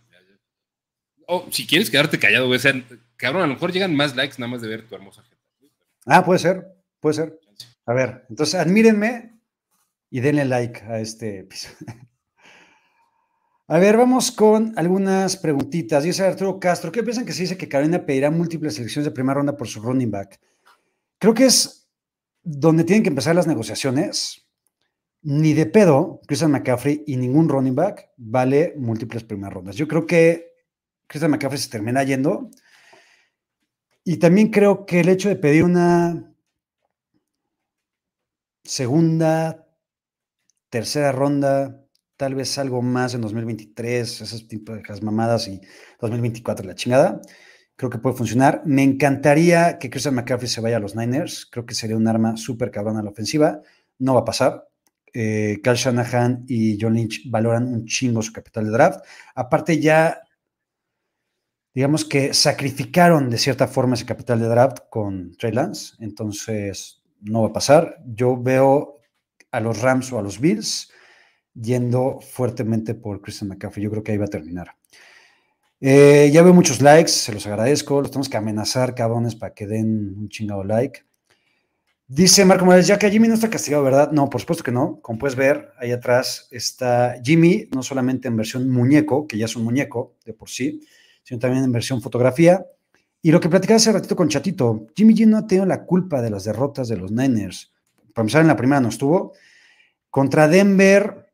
O si quieres quedarte callado, güey. O sea, cabrón, a lo mejor llegan más likes nada más de ver tu hermosa jeta. Ah, puede ser, puede ser. A ver, entonces admírenme y denle like a este episodio. A ver, vamos con algunas preguntitas. Dice Arturo Castro, ¿qué piensan que se dice que Carolina pedirá múltiples selecciones de primera ronda por su running back? Creo que es donde tienen que empezar las negociaciones. Ni de pedo, Christian McCaffrey y ningún running back vale múltiples primeras rondas. Yo creo que Christian McCaffrey se termina yendo. Y también creo que el hecho de pedir una segunda, tercera ronda, tal vez algo más en 2023, esas tipos de mamadas y 2024 la chingada, creo que puede funcionar. Me encantaría que Christian McCaffrey se vaya a los Niners, creo que sería un arma súper cabrón a la ofensiva, no va a pasar. Eh, Kyle Shanahan y John Lynch valoran un chingo su capital de draft. Aparte ya digamos que sacrificaron de cierta forma ese capital de draft con Trey Lance, entonces no va a pasar. Yo veo a los Rams o a los Bills yendo fuertemente por Christian McCaffrey. Yo creo que ahí va a terminar. Eh, ya veo muchos likes, se los agradezco. Los tenemos que amenazar, cabrones, para que den un chingado like. Dice Marco Morales, ya que Jimmy no está castigado, ¿verdad? No, por supuesto que no. Como puedes ver, ahí atrás está Jimmy, no solamente en versión muñeco, que ya es un muñeco de por sí, sino también en versión fotografía. Y lo que platicaba hace ratito con Chatito, Jimmy G no ha tenido la culpa de las derrotas de los Niners. Para empezar, en la primera no estuvo. Contra Denver,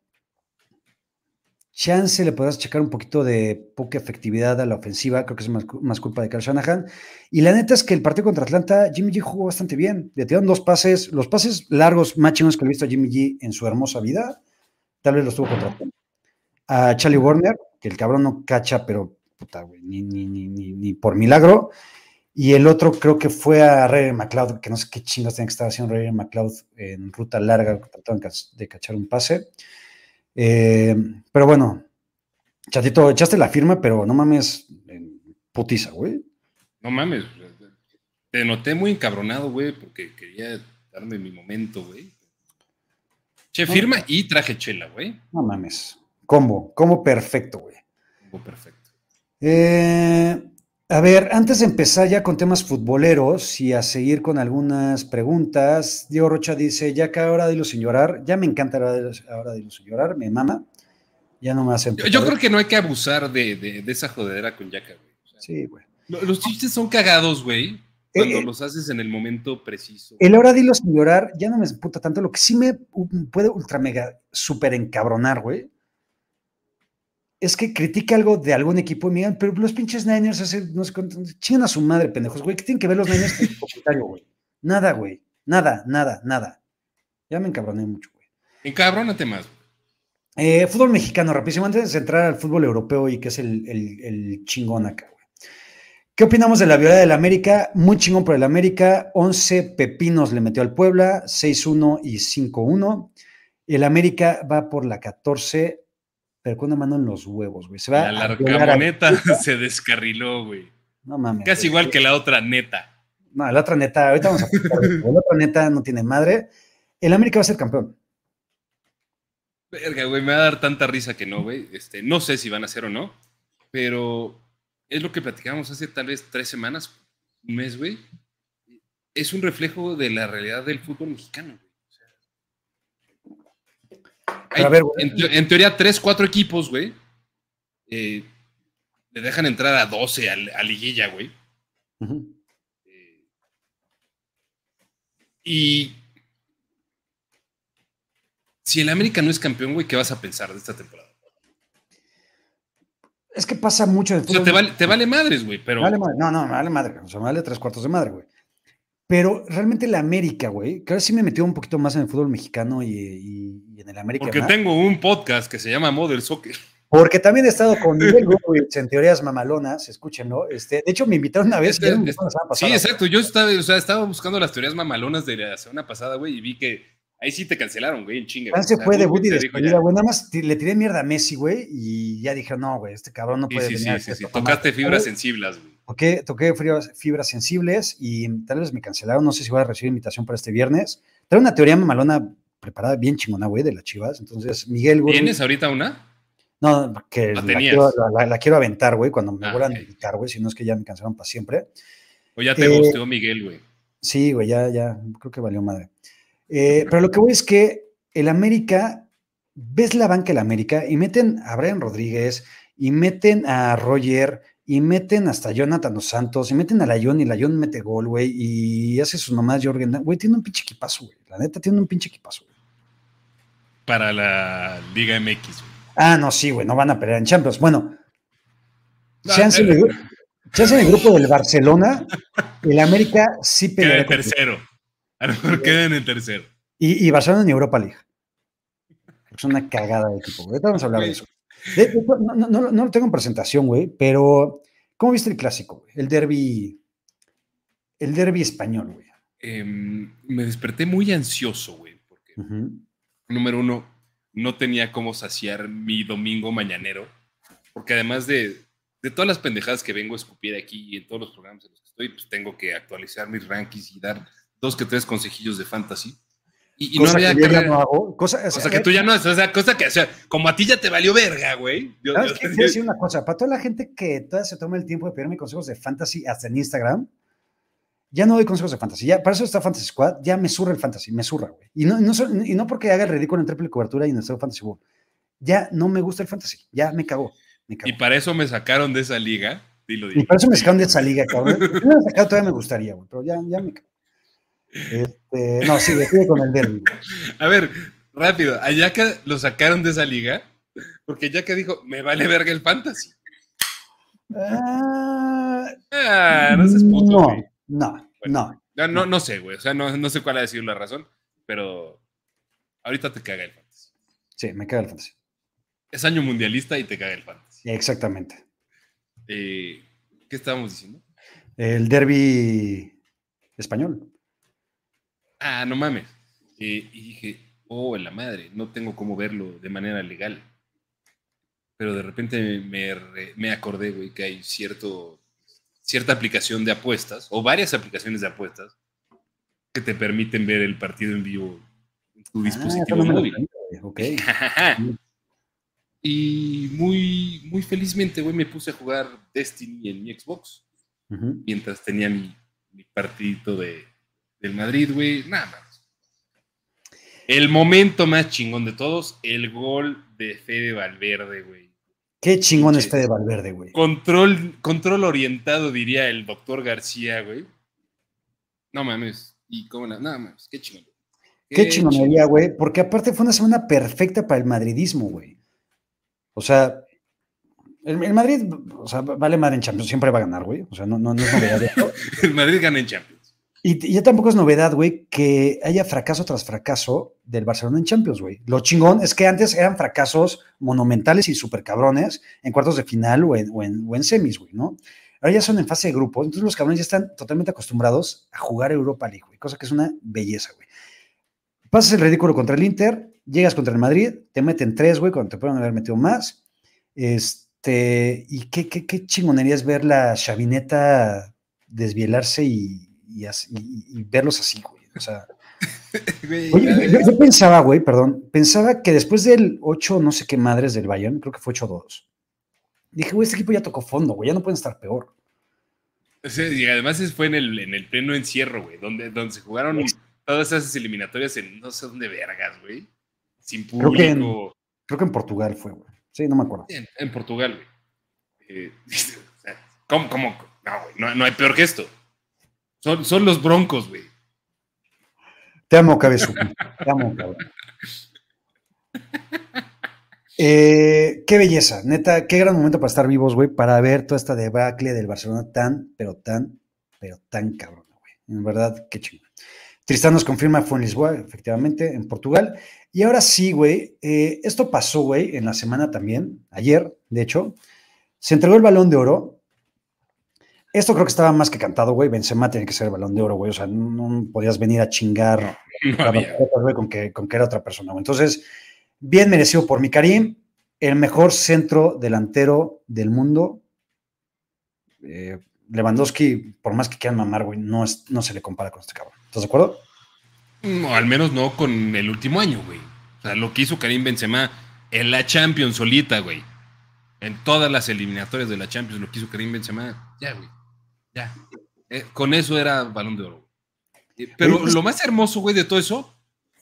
chance le podrás checar un poquito de poca efectividad a la ofensiva, creo que es más, más culpa de Carl Shanahan. Y la neta es que el partido contra Atlanta, Jimmy G jugó bastante bien. Le tiraron dos pases, los pases largos más chingones que he visto a Jimmy G en su hermosa vida. Tal vez los tuvo contra a Charlie Warner, que el cabrón no cacha, pero puta, güey, ni, ni, ni, ni, por milagro. Y el otro creo que fue a Ray McLeod, que no sé qué chingos tiene que estar haciendo Ray McLeod en ruta larga, tratando de cachar un pase. Eh, pero bueno, Chatito, echaste la firma, pero no mames, putiza, güey. No mames. Te noté muy encabronado, güey, porque quería darme mi momento, güey. Che, firma y traje chela, güey. No mames. Combo, combo perfecto, güey. Combo perfecto. Eh, a ver, antes de empezar ya con temas futboleros y a seguir con algunas preguntas, Diego Rocha dice, ya que ahora dilo sin llorar, ya me encanta ahora dilo sin llorar, me mama, ya no me hacen... Yo, yo creo que no hay que abusar de, de, de esa jodedera con Yaka, güey. O sea, sí, güey. Los chistes son cagados, güey, cuando eh, los haces en el momento preciso. El ahora dilo sin llorar ya no me puta tanto, lo que sí me puede ultra mega super encabronar, güey, es que critica algo de algún equipo y me digan, pero los pinches Niners hace, no sé cuánto, chingan a su madre, pendejos, güey, ¿qué tienen que ver los Niners con el comentario, güey? Nada, güey, nada, nada, nada. Ya me encabroné mucho, güey. Encabrónate más. Eh, fútbol mexicano, rapidísimo, antes de entrar al fútbol europeo y que es el, el, el chingón acá, güey. ¿Qué opinamos de la violencia del América? Muy chingón por el América. 11 pepinos le metió al Puebla, 6-1 y 5-1. El América va por la 14, pero cuando mandan los huevos, güey. Se va La a- larcamoneta se descarriló, güey. No mames. Casi güey. igual que la otra neta. No, la otra neta, ahorita vamos a. La otra neta no tiene madre. El América va a ser campeón. Verga, güey, me va a dar tanta risa que no, güey. Este, no sé si van a ser o no, pero es lo que platicábamos hace tal vez tres semanas, un mes, güey. Es un reflejo de la realidad del fútbol mexicano, güey. A ver, en, te- en teoría, tres, cuatro equipos, güey, eh, le dejan entrar a 12 a, a liguilla, güey. Eh, y si el América no es campeón, güey, ¿qué vas a pensar de esta temporada? Es que pasa mucho de O sea, te vale, te vale madres, güey, pero Vale madre. No, no, me vale madre. O sea, me vale tres cuartos de madre, güey. Pero realmente la América, güey, que ahora sí me metió un poquito más en el fútbol mexicano y, y- y en el América. porque más. tengo un podcast que se llama Model Soccer. Porque también he estado con Miguel Gurwitz en teorías mamalonas, escúchenlo. Este, de hecho, me invitaron una vez. Este- este- invitaron Sí, exacto. Yo estaba, o sea, estaba buscando las teorías mamalonas de la semana pasada, güey, y vi que ahí sí te cancelaron, güey, en chinga. se fue Woodward debut y te dijo despedida, güey. Nada más le tiré mierda a Messi, güey, y ya dije, no, güey, este cabrón no puede sí, venir sí, sí, sí. Tocaste fibras sensibles, güey. Toqué, toqué fibras, fibras sensibles y tal vez me cancelaron. No sé si voy a recibir invitación para este viernes. Tengo una teoría mamalona preparada bien chingona, güey, de las chivas. Entonces, Miguel Gurwitz- ¿Tienes ahorita una? No, que La quiero, la- la- la quiero aventar, güey, cuando me Ah, vuelvan ok. a invitar, güey. Si no es que ya me cancelaron para siempre. ¿O ya te Eh, gusteó Miguel, güey? Sí, güey, ya, ya, creo que valió madre. Eh, pero lo que voy es que el América, ves la banca del América y meten a Brian Rodríguez y meten a Roger y meten hasta Jonathan Dos Santos y meten a Layón y Layón mete gol, güey, y hace sus mamás Jorgen. Güey, tiene un pinche equipazo, güey. La neta, tiene un pinche equipazo, güey. Para la Liga MX, güey. Ah, no, sí, güey, no van a pelear en Champions. Bueno, No, chance en eh, el, chance en el grupo del Barcelona, el América sí Queda peleará en tercero. A lo mejor quedan en tercero. Y, y Barcelona en Europa League. Es una cagada de equipo. Ahorita vamos a hablar de eso. De- de- no, no- no- no lo tengo en presentación, güey, pero ¿cómo viste el clásico? güey? El derby. El derby español, güey. Em, me desperté muy ansioso, güey, porque número uno, no tenía cómo saciar mi domingo mañanero, porque además de, de todas las pendejadas que vengo a escupir aquí y en todos los programas en los que estoy, pues tengo que actualizar mis rankings y dar dos que tres consejillos de fantasy. Y, y no Cosa había que yo ya carrera- no hago. Cosa, O sea, que tú ya no haces, o sea, cosa que, o sea, como a ti ya te valió verga, güey. Yo- decir una cosa. Para toda la gente que todavía se toma el tiempo de pedirme consejos de fantasy hasta en Instagram, ya no doy consejos de fantasy. Ya, para eso está Fantasy Squad. Ya me surra el fantasy, me surra, güey. Y no, no, y no porque haga el ridículo en triple cobertura y en el Fantasy Bowl. Ya no me gusta el fantasy. Ya me cagó. Me cagó. Y para eso me sacaron de esa liga. Dilo, Y dilo. por eso me sacaron de esa liga, cabrón. Si me sacado todavía me gustaría, güey, pero ya, ya me cago. Este, no, sí, sigue con el derby. A ver, rápido. A Yaka lo sacaron de esa liga porque Yaka dijo, me vale verga el fantasy. Ah, Ah, no seas puto, no, güey. no, no. No, no, no sé, güey. O sea, no, no sé cuál ha sido la razón, pero ahorita te caga el fantasy. Sí, me caga el fantasy. Es año mundialista y te caga el fantasy. Exactamente. Eh, ¿Qué estábamos diciendo? El derby español. Ah, no mames. Eh, y dije, oh, en la madre, no tengo cómo verlo de manera legal. Pero de repente me, me acordé, güey, que hay cierto, cierta aplicación de apuestas, o varias aplicaciones de apuestas, que te permiten ver el partido en vivo en tu Ah, dispositivo no móvil. sabía, güey, Ok. y muy, muy felizmente, güey, me puse a jugar Destiny en mi Xbox Ujú. mientras tenía mi, mi partidito de, del Madrid, güey. Nada más. El momento más chingón de todos, el gol de Fede Valverde, güey. Qué chingón Pinche- este de Valverde, güey. Control, control orientado, diría el doctor García, güey. No mames. Y cómo la- nada más, qué chingón. Qué chingonería, güey. Porque aparte fue una semana perfecta para el madridismo, güey. O sea, el, el Madrid, o sea, vale madre en Champions, siempre va a ganar, güey. O sea, no, no, no es novedad. El Madrid gana en Champions. Y, ya tampoco es novedad, güey, que haya fracaso tras fracaso del Barcelona en Champions, güey. Lo chingón es que antes eran fracasos monumentales y súper cabrones en cuartos de final o en, o en, o en semis, güey, ¿no? Ahora ya son en fase de grupos, entonces los cabrones ya están totalmente acostumbrados a jugar Europa League, güey, cosa que es una belleza, güey. pasas el ridículo contra el Inter, llegas contra el Madrid, te meten tres, güey, cuando te pueden haber metido más. Este, y qué, qué, qué chingonería es ver la chavineta desvielarse y, y, y verlos así, güey. O sea, Oye, yo, pensaba, güey, perdón, pensaba que después del 8, no sé qué madres del Bayern, creo que fue 8-2, dije, güey, este equipo ya tocó fondo, güey, ya no pueden estar peor. y además fue en el, en el pleno encierro, güey, donde, donde se jugaron todas esas eliminatorias en no sé dónde vergas, güey, sin público. Creo que en, creo que en Portugal fue, güey. Sí, no me acuerdo. En, Portugal, güey. Eh, ¿Cómo, cómo? No, güey, no, no, hay peor que esto. Son, son los broncos, güey. Te amo, Cabezuki. Te amo, cabrón. Eh, qué belleza, neta, qué gran momento para estar vivos, güey, para ver toda esta debacle del Barcelona tan, pero tan, pero tan cabrón, güey. En verdad, qué chingón. Tristán nos confirma, fue en Lisboa, efectivamente, en Portugal. Y ahora sí, güey, eh, esto pasó, güey, en la semana también, ayer, de hecho, se entregó el balón de oro esto creo que estaba más que cantado, güey. Benzema tiene que ser el balón de oro, güey. O sea, no, podías venir a chingar con, que, con que era otra persona, güey. Entonces, bien merecido por mi Karim, el mejor centro delantero del mundo. Eh, Lewandowski, por más que quieran mamar, güey, no, es, no se le compara con este cabrón. ¿Estás de acuerdo? No, al menos no con el último año, güey. O sea, lo que hizo Karim Benzema en la Champions solita, güey. En todas las eliminatorias de la Champions, lo que hizo Karim Benzema, ya, güey. Ya. Eh, con eso era balón de oro. Pero pues lo más hermoso, güey, de todo eso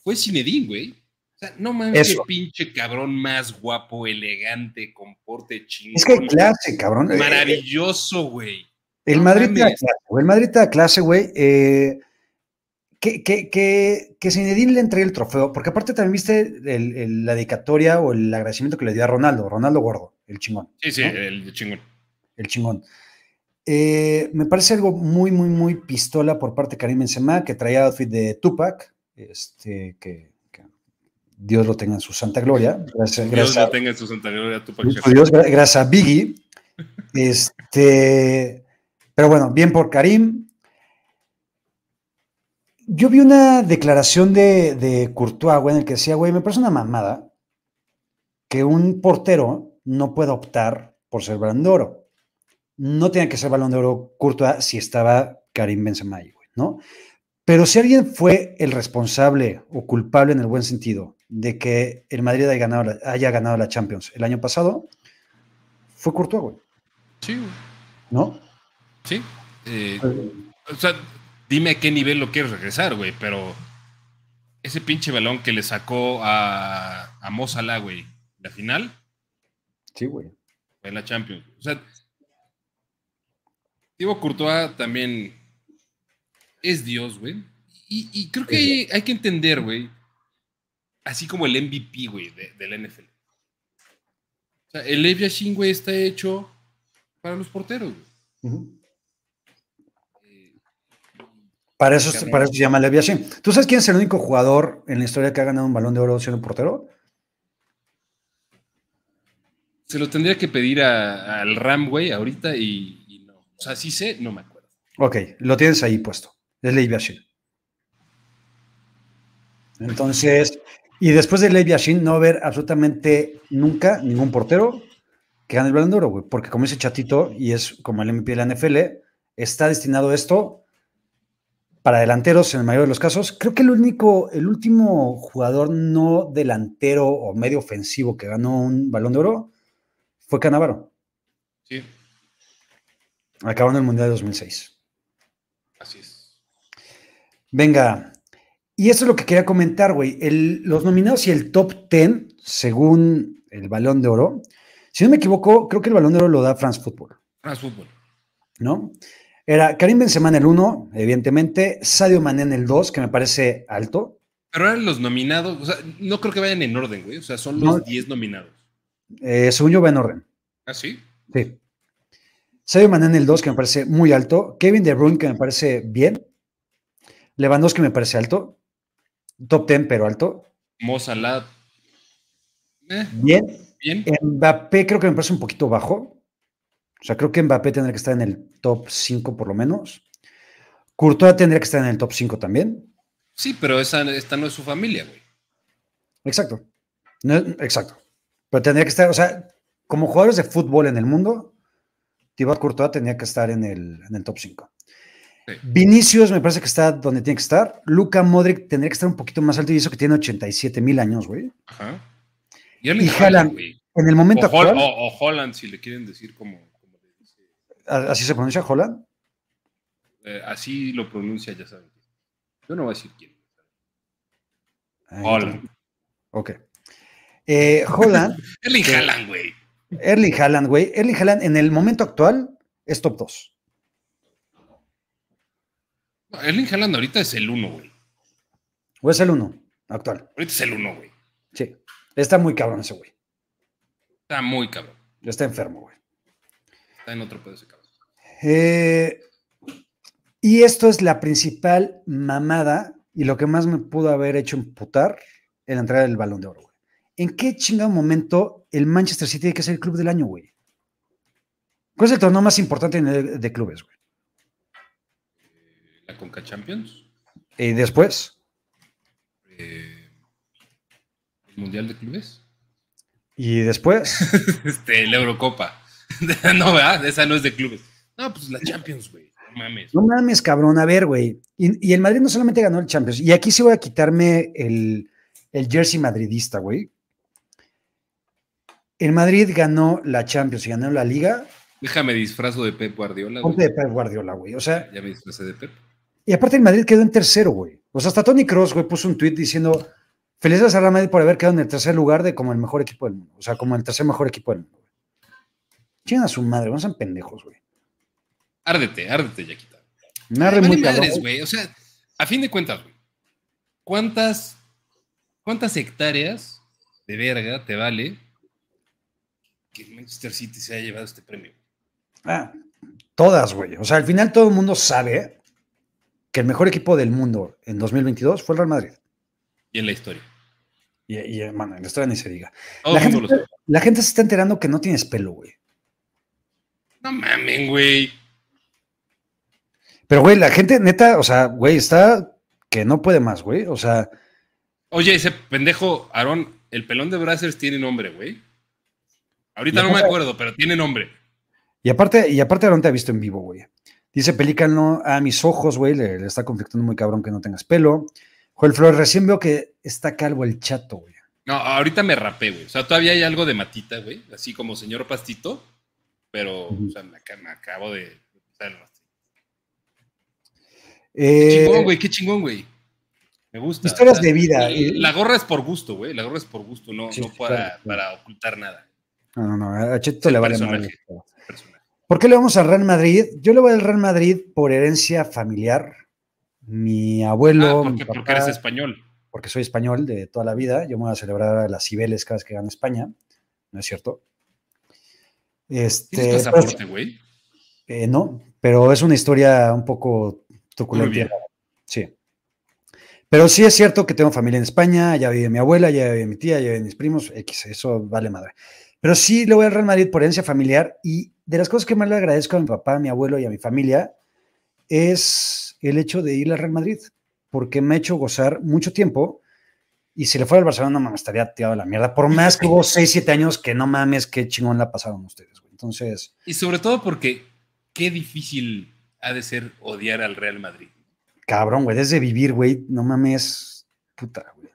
fue Zinedine, güey. O sea, no mames, qué pinche cabrón más guapo, elegante, con porte chingón. Es que clase, cabrón. Eh, Maravilloso, güey. El, Madrid te da clase, el Madrid te da clase, güey. Eh, que, que, que, que Zinedine le entregue el trofeo, porque aparte también viste la dedicatoria o el agradecimiento que le dio a Ronaldo, Ronaldo Gordo, el chingón. Sí, sí, el chingón. El chingón. Eh, me parece algo muy, muy, muy pistola por parte de Karim Benzema, que traía outfit de Tupac, este, que, Dios lo tenga en su santa gloria. Gracias, Dios lo tenga en su santa gloria, Tupac. Dios, gracias a Biggie. Este, pero bueno, bien por Karim. Yo vi una declaración de, de Courtois, güey, en el que decía, güey, me parece una mamada que un portero no pueda optar por ser Brandoro no tenía que ser balón de oro Courtois si estaba Karim Benzema güey, ¿no? Pero si alguien fue el responsable o culpable en el buen sentido de que el Madrid haya ganado, la, haya ganado la Champions el año pasado, fue Courtois, güey. Sí, güey. ¿No? Sí. Eh, o sea, dime a qué nivel lo quieres regresar, güey, pero ese pinche balón que le sacó a, a Mo güey, la final. Sí, güey. Fue la Champions. O sea, Thibaut Courtois también es Dios, güey. Y, creo que hay, que entender, güey, así como el MVP, güey, de, la NFL. O sea, el Lev Yashin, güey, está hecho para los porteros, güey. Para eso, para eso se llama Lev Yashin. ¿Tú sabes quién es el único jugador en la historia que ha ganado un balón de oro siendo portero? Se lo tendría que pedir al Ram, güey, ahorita y, o sea, sí sé, no me acuerdo. Ok, lo tienes ahí puesto. Es Levi Entonces, y después de Levi no va a haber absolutamente nunca ningún portero que gane el balón de oro, güey. Porque como dice Chatito, y es como el MVP de la NFL, está destinado esto para delanteros en el mayor de los casos. Creo que el único, el último jugador no delantero o medio ofensivo que ganó un balón de oro fue Canavaro. Acabando el Mundial de 2006. Así es. Venga, y eso es lo que quería comentar, güey. Los nominados y el top 10, según el Balón de Oro, si no me equivoco, creo que el Balón de Oro lo da France Football. France Football. ¿No? Era Karim Benzema en el 1, evidentemente, Sadio Mané en el 2, que me parece alto. Pero eran los nominados, o sea, no creo que vayan en orden, güey. O sea, son los 10 nominados. Eh, según yo va en orden. ¿Ah, sí? Sí. Sadio Mané en el 2, que me parece muy alto. Kevin De Bruyne, que me parece bien. Lewandowski, que me parece alto. Top 10, pero alto. Mo eh, bien. Bien. Mbappé creo que me parece un poquito bajo. O sea, creo que Mbappé tendría que estar en el top 5 por lo menos. Courtois tendría que estar en el top 5 también. Sí, pero esa, esta no es su familia, güey. Exacto. No, exacto. Pero tendría que estar, o sea, como jugadores de fútbol en el mundo, Thibaut Courtois tenía que estar en el, en el top 5. Sí. Vinicius me parece que está donde tiene que estar. Luca Modric tendría que estar un poquito más alto y eso que tiene 87 mil años, güey. Ajá. Y Erling Haaland, güey. En el momento O, Hol- actual, o- o Holland, si le quieren decir como, como le dice. así se pronuncia Holland. Eh, así lo pronuncia, ya saben. Yo no voy a decir quién. Ahí Holland. está. Ok. Eh, Holland, Erling. Haaland, güey. Erling Haaland, güey. Erling Haaland en el momento actual es top 2. No, Erling Haaland ahorita es el uno, güey. O es el 1 actual. Ahorita es el uno, güey. Sí. Está muy cabrón ese güey. Está muy cabrón. Está enfermo, güey. Está en otro pedo ese cabrón. Eh, y esto es la principal mamada y lo que más me pudo haber hecho emputar en la entrada del balón de oro, güey. ¿En qué chingado momento el Manchester City tiene que ser el club del año, güey? ¿Cuál es el torneo más importante de clubes, güey? La Conca Champions. Y después, eh, el Mundial de Clubes. y después, Este, la Eurocopa. no, ¿verdad? Esa no es de clubes. No, pues la Champions, güey. No mames. no mames, cabrón, a ver, güey. Y, y el Madrid no solamente ganó el Champions, y aquí sí voy a quitarme el, el jersey madridista, güey. El Madrid ganó la Champions y ganó la Liga. Déjame disfrazo de Pep Guardiola, güey. Ponte de Pep Guardiola, güey. O sea, Ya me disfrazé de Pep. Y aparte el Madrid quedó en tercero, güey. O sea, hasta Tony Cross, güey, puso un tweet diciendo, felicidades a Real Madrid por haber quedado en el tercer lugar de como el mejor equipo del mundo. O sea, como el tercer mejor equipo del mundo. Chingan a su madre, no sean pendejos, güey. Árdete, árdete, Yaquita. Me arde muy madres, güey. güey. O sea, a fin de cuentas, güey. ¿Cuántas, ¿Cuántas hectáreas de verga te vale que Manchester City se haya llevado este premio? Ah, todas, güey. O sea, al final todo el mundo sabe que el mejor equipo del mundo en 2022 fue el Real Madrid. Y en la historia. Y, y hermano, en la historia ni se diga. Todo La el mundo gente, lo sabe. la gente se está enterando que no tienes pelo, güey. No mamen, güey. Pero, güey, la gente, neta, o sea, güey, está que no puede más, güey. O sea, Oye, ese pendejo, Aarón, el pelón de Brazzers tiene nombre, güey. Ahorita no me acuerdo, pero tiene nombre. Y aparte, y aparte Aaron te ha visto en vivo, güey. Dice Pelícano, a mis ojos, güey, le, le está conflictando muy cabrón que no tengas pelo. Joel Flores, recién veo que está calvo el chato, güey. No, ahorita me rapé, güey. O sea, todavía hay algo de matita, güey. Así como señor pastito. Pero, o sea, me, ac- me acabo de. Eh, Qué chingón, güey. Qué chingón, güey. Me gusta. Historias O sea, de vida. La, la gorra es por gusto, güey. La gorra es por gusto, no, Sí, no para, claro, claro. para ocultar nada. No, no, no, a Cheto le vale. Personaje. ¿Por qué le vamos al Real Madrid? Yo le voy al Real Madrid por herencia familiar. Mi abuelo, Ah, mi porque, eres español. porque soy español de toda la vida. Yo me voy a celebrar a las Cibeles cada vez que gane España. ¿No es cierto? Este, ¿Tienes pasaporte, güey? Eh, no, pero es una historia un poco truculenta. Sí. Pero sí es cierto que tengo familia en España, ya vive mi abuela, ya vive mi tía, ya viven mis primos, X, eso vale madre. Pero sí le voy al Real Madrid por herencia familiar y de las cosas que más le agradezco a mi papá, a mi abuelo y a mi familia es el hecho de ir al Real Madrid, porque me ha hecho gozar mucho tiempo y si le fuera al Barcelona no me estaría tirado a la mierda, por más que hubo 6, 7 años que no mames, qué chingón la pasaron ustedes, güey. Entonces... Y sobre todo porque qué difícil ha de ser odiar al Real Madrid. Cabrón, güey, desde vivir, güey, no mames, puta, güey.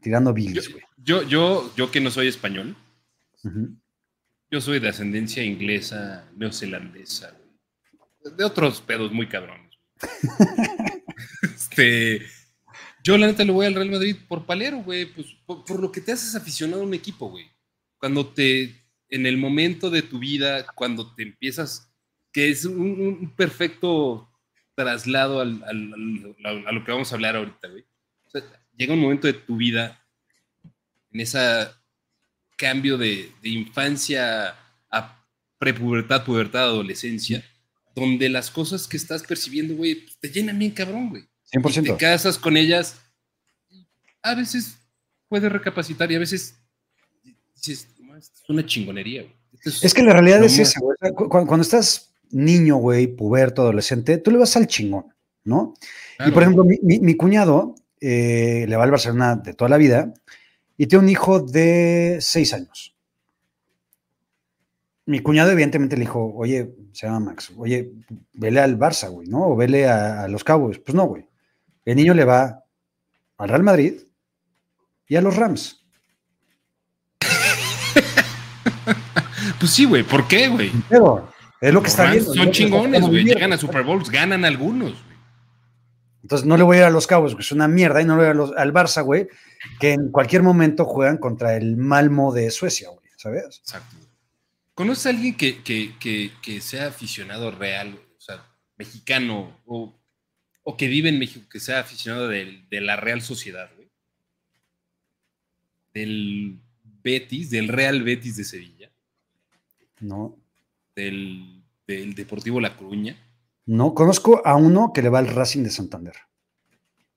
Tirando bilis, güey. yo, yo, yo que no soy español, Yo soy de ascendencia inglesa, neozelandesa, güey. De otros pedos muy cabrones. este, yo la neta le voy al Real Madrid por palero, güey, pues por, por lo que te haces aficionado a un equipo, güey. Cuando te, en el momento de tu vida, cuando te empiezas, que es un, un perfecto traslado al- al- al- a lo que vamos a hablar ahorita, güey. O sea, llega un momento de tu vida en ese cambio de, de infancia a prepubertad, pubertad, adolescencia, donde las cosas que estás percibiendo, güey, pues, te llenan bien cabrón, güey. Te 100%. casas con ellas, a veces puedes recapacitar y a veces dices, "No, esto es una chingonería, güey. Esto Es que la realidad es esa, güey. Cuando, cuando estás niño, güey, puberto, adolescente, tú le vas al chingón, ¿no? Y claro, por ejemplo, mi, mi- mi cuñado eh, le va al Barcelona de toda la vida y tiene un hijo de seis años. Mi cuñado evidentemente le dijo, oye, se llama Max, oye, vele al Barça, güey, ¿no? O vele a, a los Cowboys. Pues no, güey. El niño le va al Real Madrid y a los Rams. Pues sí, güey. ¿Por qué, güey? Pero es lo que Los está Rams viendo. Son chingones, güey. Llegan a Super Bowls, ganan algunos. Entonces no le voy a ir a los Cowboys, que es una mierda, y no le voy a ir a los- al Barça, güey, que en cualquier momento juegan contra el Malmo de Suecia, güey, ¿sabes? Exacto. ¿Conoces a alguien que, que, que, que sea aficionado real, o sea, mexicano, o, o que vive en México, que sea aficionado del- de, la Real Sociedad, güey? Del Betis, del Real Betis de Sevilla, No. del, del Deportivo La Coruña. No, conozco a uno que le va al Racing de Santander,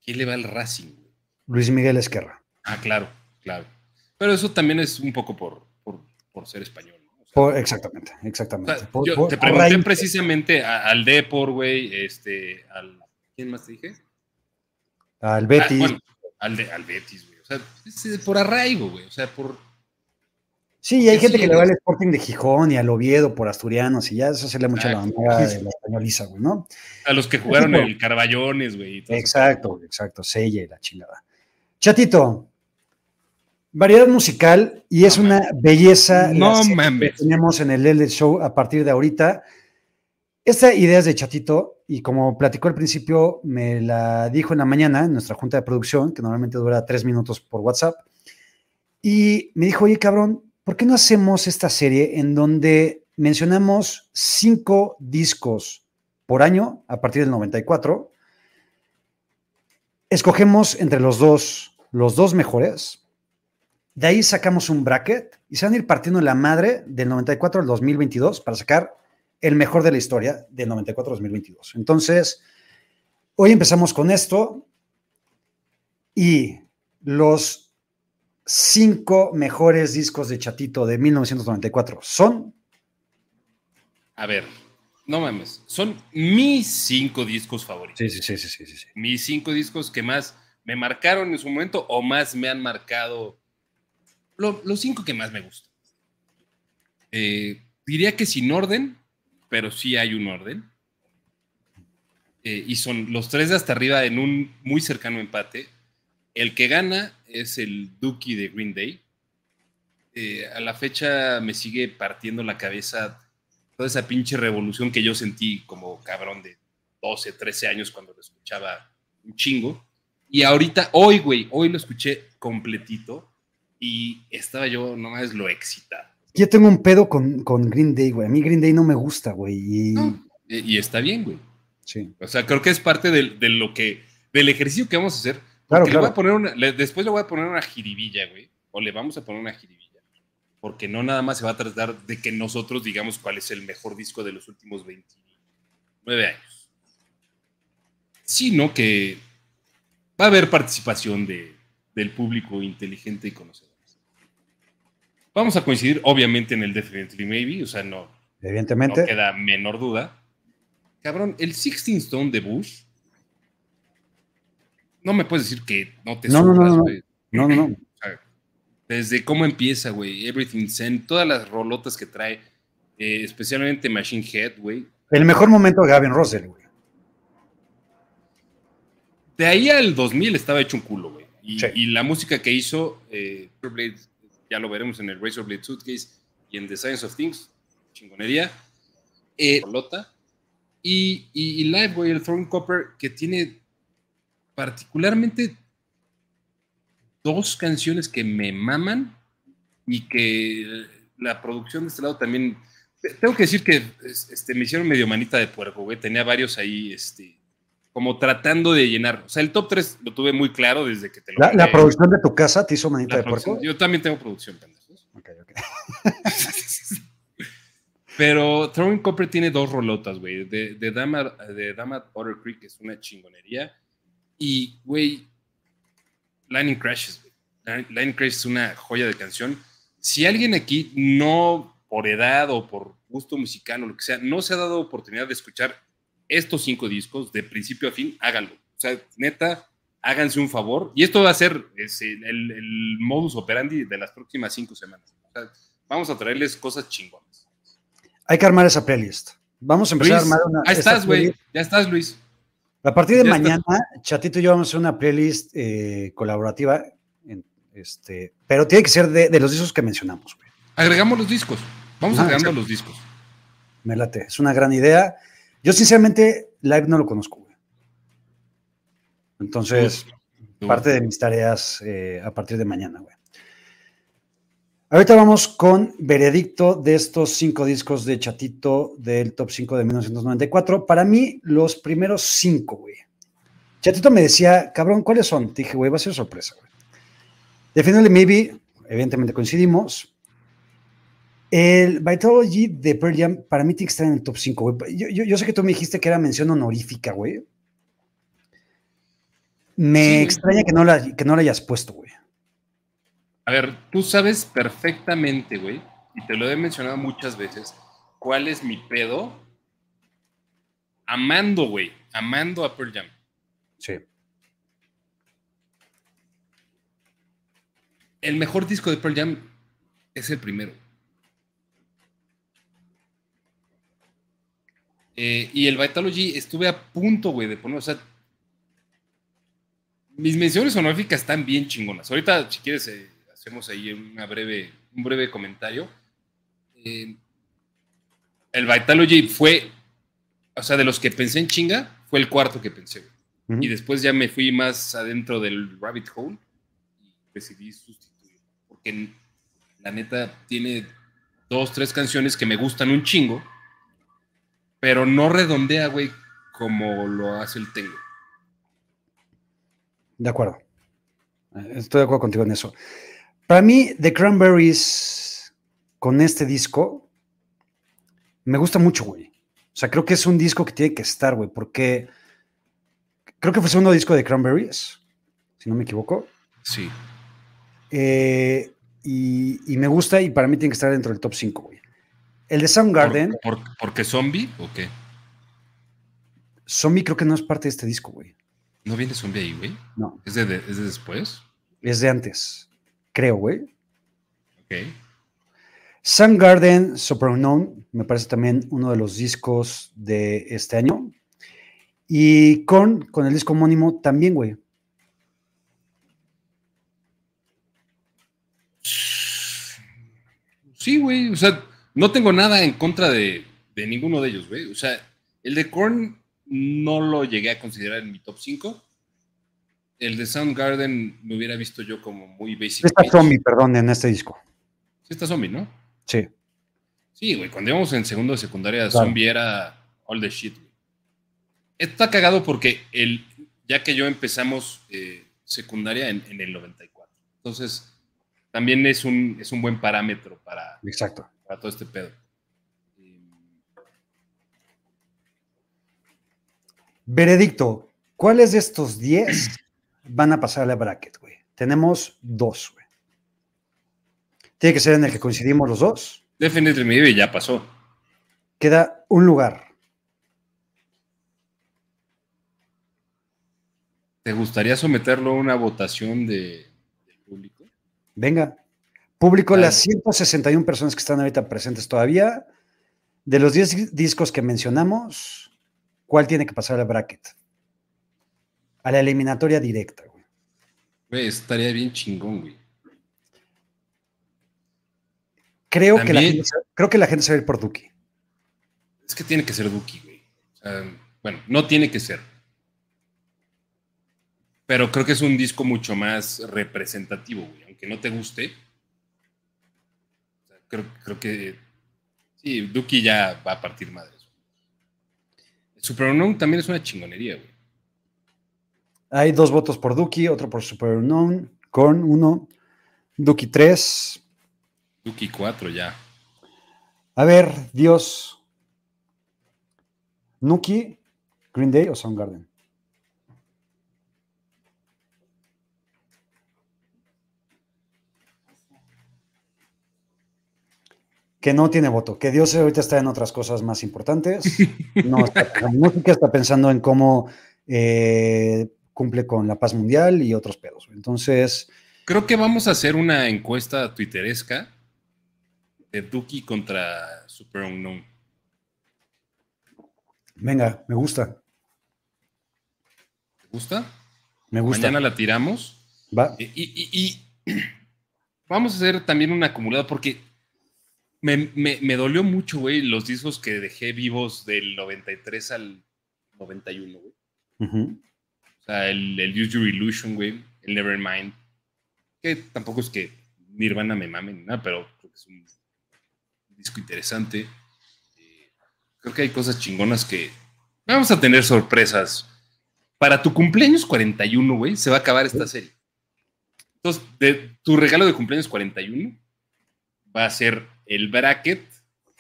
¿Quién le va al Racing? Luis Miguel Esquerra. Ah, claro, claro. Pero eso también es un poco por, por, por ser español, ¿no? O sea, Por- exactamente, O exactamente. sea, Por- yo por- te pregunté raíz- precisamente a- al Depor, güey, este, al... ¿Quién más te dije? al Betis. Ah, bueno, al, de- al Betis, güey. O sea, es, por arraigo, güey. O sea, por... sí, y hay sí, gente que le va al Sporting de Gijón y al Oviedo por Asturianos, y ya eso se le mucho la Exacto. bandera de la españoliza, güey, ¿no? A los que jugaron en el Carballones, güey. y todo eso. Exacto, exacto, Sella y la chingada. Chatito, variedad musical y es una belleza No mames. que tenemos en el LL Show a partir de ahorita. Esta idea es de Chatito y como platicó al principio, me la dijo en la mañana en nuestra junta de producción, que normalmente dura tres minutos por WhatsApp, y me dijo, oye cabrón, ¿por qué no hacemos esta serie en donde mencionamos cinco discos por año a partir del 94? escogemos entre los dos, los dos mejores. De ahí sacamos un bracket y se van a ir partiendo la madre del 94 al 2022 para sacar el mejor de la historia del 94 al 2022. Entonces, hoy empezamos con esto y los cinco mejores discos de Chatito de 1994 son A ver, no mames. Son mis cinco discos favoritos. Sí, sí, sí, sí, sí. Mis cinco discos que más me marcaron en su momento o más me han marcado. Lo- los cinco que más me gustan. Eh, diría que sin orden, pero sí hay un orden. Eh, y son los tres de hasta arriba en un muy cercano empate. El que gana es el Dookie de Green Day. Eh, a la fecha me sigue partiendo la cabeza toda esa pinche revolución que yo sentí como cabrón de 12, 13 años cuando lo escuchaba un chingo. Y ahorita, hoy, güey, hoy lo escuché completito y estaba yo nomás lo excitado. Yo tengo un pedo con, con Green Day, güey. A mí Green Day no me gusta, güey. Y, No. Y, y está bien, güey. sí. O sea, creo que es parte de, lo que, del ejercicio que vamos a hacer. Claro, Porque le voy claro. a poner una, le- después le voy a poner una jiribilla, güey. O le vamos a poner una jiribilla. Porque no nada más se va a tratar de que nosotros digamos cuál es el mejor disco de los últimos 29 años. Sino que va a haber participación de, del público inteligente y conocedor. Vamos a coincidir, obviamente, en el Definitely Maybe, o sea, no, Evidentemente. no queda menor duda. Cabrón, el 16 Stone de Bush. No me puedes decir que no te No, no, no, no, no. güey. No, no, no. O sea, desde cómo empieza, güey. Everything Zen, todas las rolotas que trae, eh, especialmente Machine Head, güey. El mejor momento de Gavin Russell, güey. De ahí al 2000 estaba hecho un culo, güey. Y, Sí. y la música que hizo, eh, ya lo veremos en el Razorblade Suitcase y en The Science of Things, chingonería. Eh, rolota. Y, y, y Live, güey, el Throne Copper, que tiene particularmente dos canciones que me maman y que la producción de este lado también. te- Tengo que decir que es- este, me hicieron medio manita de puerco, güey. Tenía varios ahí, este, como tratando de llenar. O sea, el top 3 lo tuve muy claro desde que te lo La, la producción de tu casa te hizo manita La de puerco. Yo también tengo producción, pendejos. Ok, ok. Pero Throwing Copper tiene dos rolotas, güey. De, de, Dama, de Dama at Otter Creek es una chingonería. Y, güey, Lightning Crashes, güey. Lightning- Crashes es una joya de canción. Si alguien aquí no, por edad o por gusto musical o lo que sea, no se ha dado oportunidad de escuchar estos cinco discos de principio a fin, háganlo. O sea, neta, háganse un favor, y esto va a ser el, modus operandi de las próximas cinco semanas. vamos a traerles cosas chingonas. Hay que armar esa playlist. Vamos a empezar a armar una. Ahí estás, güey. Ya estás, Luis. A partir de mañana, Chatito y yo vamos a hacer una playlist eh, colaborativa, este, pero tiene que ser de, los discos que mencionamos. Güey. Agregamos los discos. Vamos agregando los discos. Me late. Es una gran idea. Yo, sinceramente, live no lo conozco. Entonces, parte de mis tareas eh, a partir de mañana, güey. Ahorita vamos con veredicto de estos cinco discos de Chatito del top 5 de 1994. Para mí, los primeros cinco, güey. Chatito me decía, cabrón, ¿cuáles son? Te dije, güey, va a ser sorpresa, güey. Definitely Maybe, evidentemente coincidimos. El Vitology de Pearl Jam, para mí tiene que estar en el top 5, güey. Yo, yo, sé que tú me dijiste que era mención honorífica, güey. Me extraña que no, la, que no la hayas puesto, güey. A ver, tú sabes perfectamente, güey, y te lo he mencionado muchas veces, cuál es mi pedo amando, güey, amando a Pearl Jam. Sí. El mejor disco de Pearl Jam es el primero. Eh, y el Vitalogy estuve a punto, güey, de poner, o sea, mis menciones honoríficas están bien chingonas. Ahorita, si quieres, eh, hacemos ahí una breve, un breve comentario. Eh, el Vitalogy fue, o sea, de los que pensé en chinga, fue el cuarto que pensé. Y después ya me fui más adentro del rabbit hole y decidí sustituir. Porque la neta tiene dos, tres canciones que me gustan un chingo, pero no redondea, güey, como lo hace el Tengo. De acuerdo. Estoy de acuerdo contigo en eso. Para mí, The Cranberries con este disco me gusta mucho, güey. O sea, creo que es un disco que tiene que estar, güey, porque creo que fue el segundo disco de Cranberries, si no me equivoco. Sí. Eh, y, me gusta y para mí tiene que estar dentro del top 5, güey. El de Soundgarden. ¿Por, por, qué Zombie o qué? Zombie creo que no es parte de este disco, güey. ¿No viene zombie ahí, güey? No. ¿Es de, después? Es de antes, creo, güey. Ok. Sun Garden, Super Unknown, me parece también uno de los discos de este año. Y con, con el disco homónimo también, güey. Sí, güey. O sea, no tengo nada en contra de, de ninguno de ellos, güey. O sea, el de Korn no lo llegué a considerar en mi top 5. El de Soundgarden me hubiera visto yo como muy basic. Está zombie, perdón, en este disco. Sí, está zombie, ¿no? Sí. Sí, güey, cuando íbamos en segundo de secundaria, zombie era all the shit, Está cagado porque el, ya que yo empezamos eh, secundaria en, el 94. Entonces, también es un, es un buen parámetro para, Exacto. para todo este pedo. Veredicto, ¿cuáles de estos 10 van a pasar a la bracket, güey? Tenemos dos, güey. Tiene que ser en el que coincidimos los dos. Definitivamente ya pasó. Queda un lugar. ¿Te gustaría someterlo a una votación de, público? Venga. Público, las 161 personas que están ahorita presentes todavía, de los 10 discos que mencionamos, ¿Cuál tiene que pasar al bracket? A la eliminatoria directa, güey. Güey, estaría bien chingón, güey. Creo, que la gente, creo que la gente se va a ir por Duki. Es que tiene que ser Duki, güey. bueno, no tiene que ser. Pero creo que es un disco mucho más representativo, güey. Aunque no te guste. creo, creo que. Sí, Duki ya va a partir madre. Super Unknown también es una chingonería, güey. Hay dos votos por Duki, otro por Super Unknown, con uno, Duki 3. Duki 4 ya. A ver, Dios. Nuki, Green Day o Soundgarden. que no tiene voto, que Dios ahorita está en otras cosas más importantes. No está pensando en música, está pensando en cómo eh, cumple con la paz mundial y otros pedos. Entonces. Creo que vamos a hacer una encuesta twitteresca de Duki contra Super Unknown. Venga, me gusta. ¿Te gusta? Me gusta. Mañana la tiramos. Va. Y, vamos a hacer también una acumulada porque me, dolió mucho, güey, los discos que dejé vivos del 93 al 91, güey. O sea, el, el Use Your Illusion, güey, el Nevermind, que tampoco es que Nirvana me mame ni nada, pero creo que es un disco interesante. Eh, creo que hay cosas chingonas que vamos a tener sorpresas. Para tu cumpleaños 41, güey, se va a acabar esta serie. Entonces, de, tu regalo de cumpleaños 41 va a ser el bracket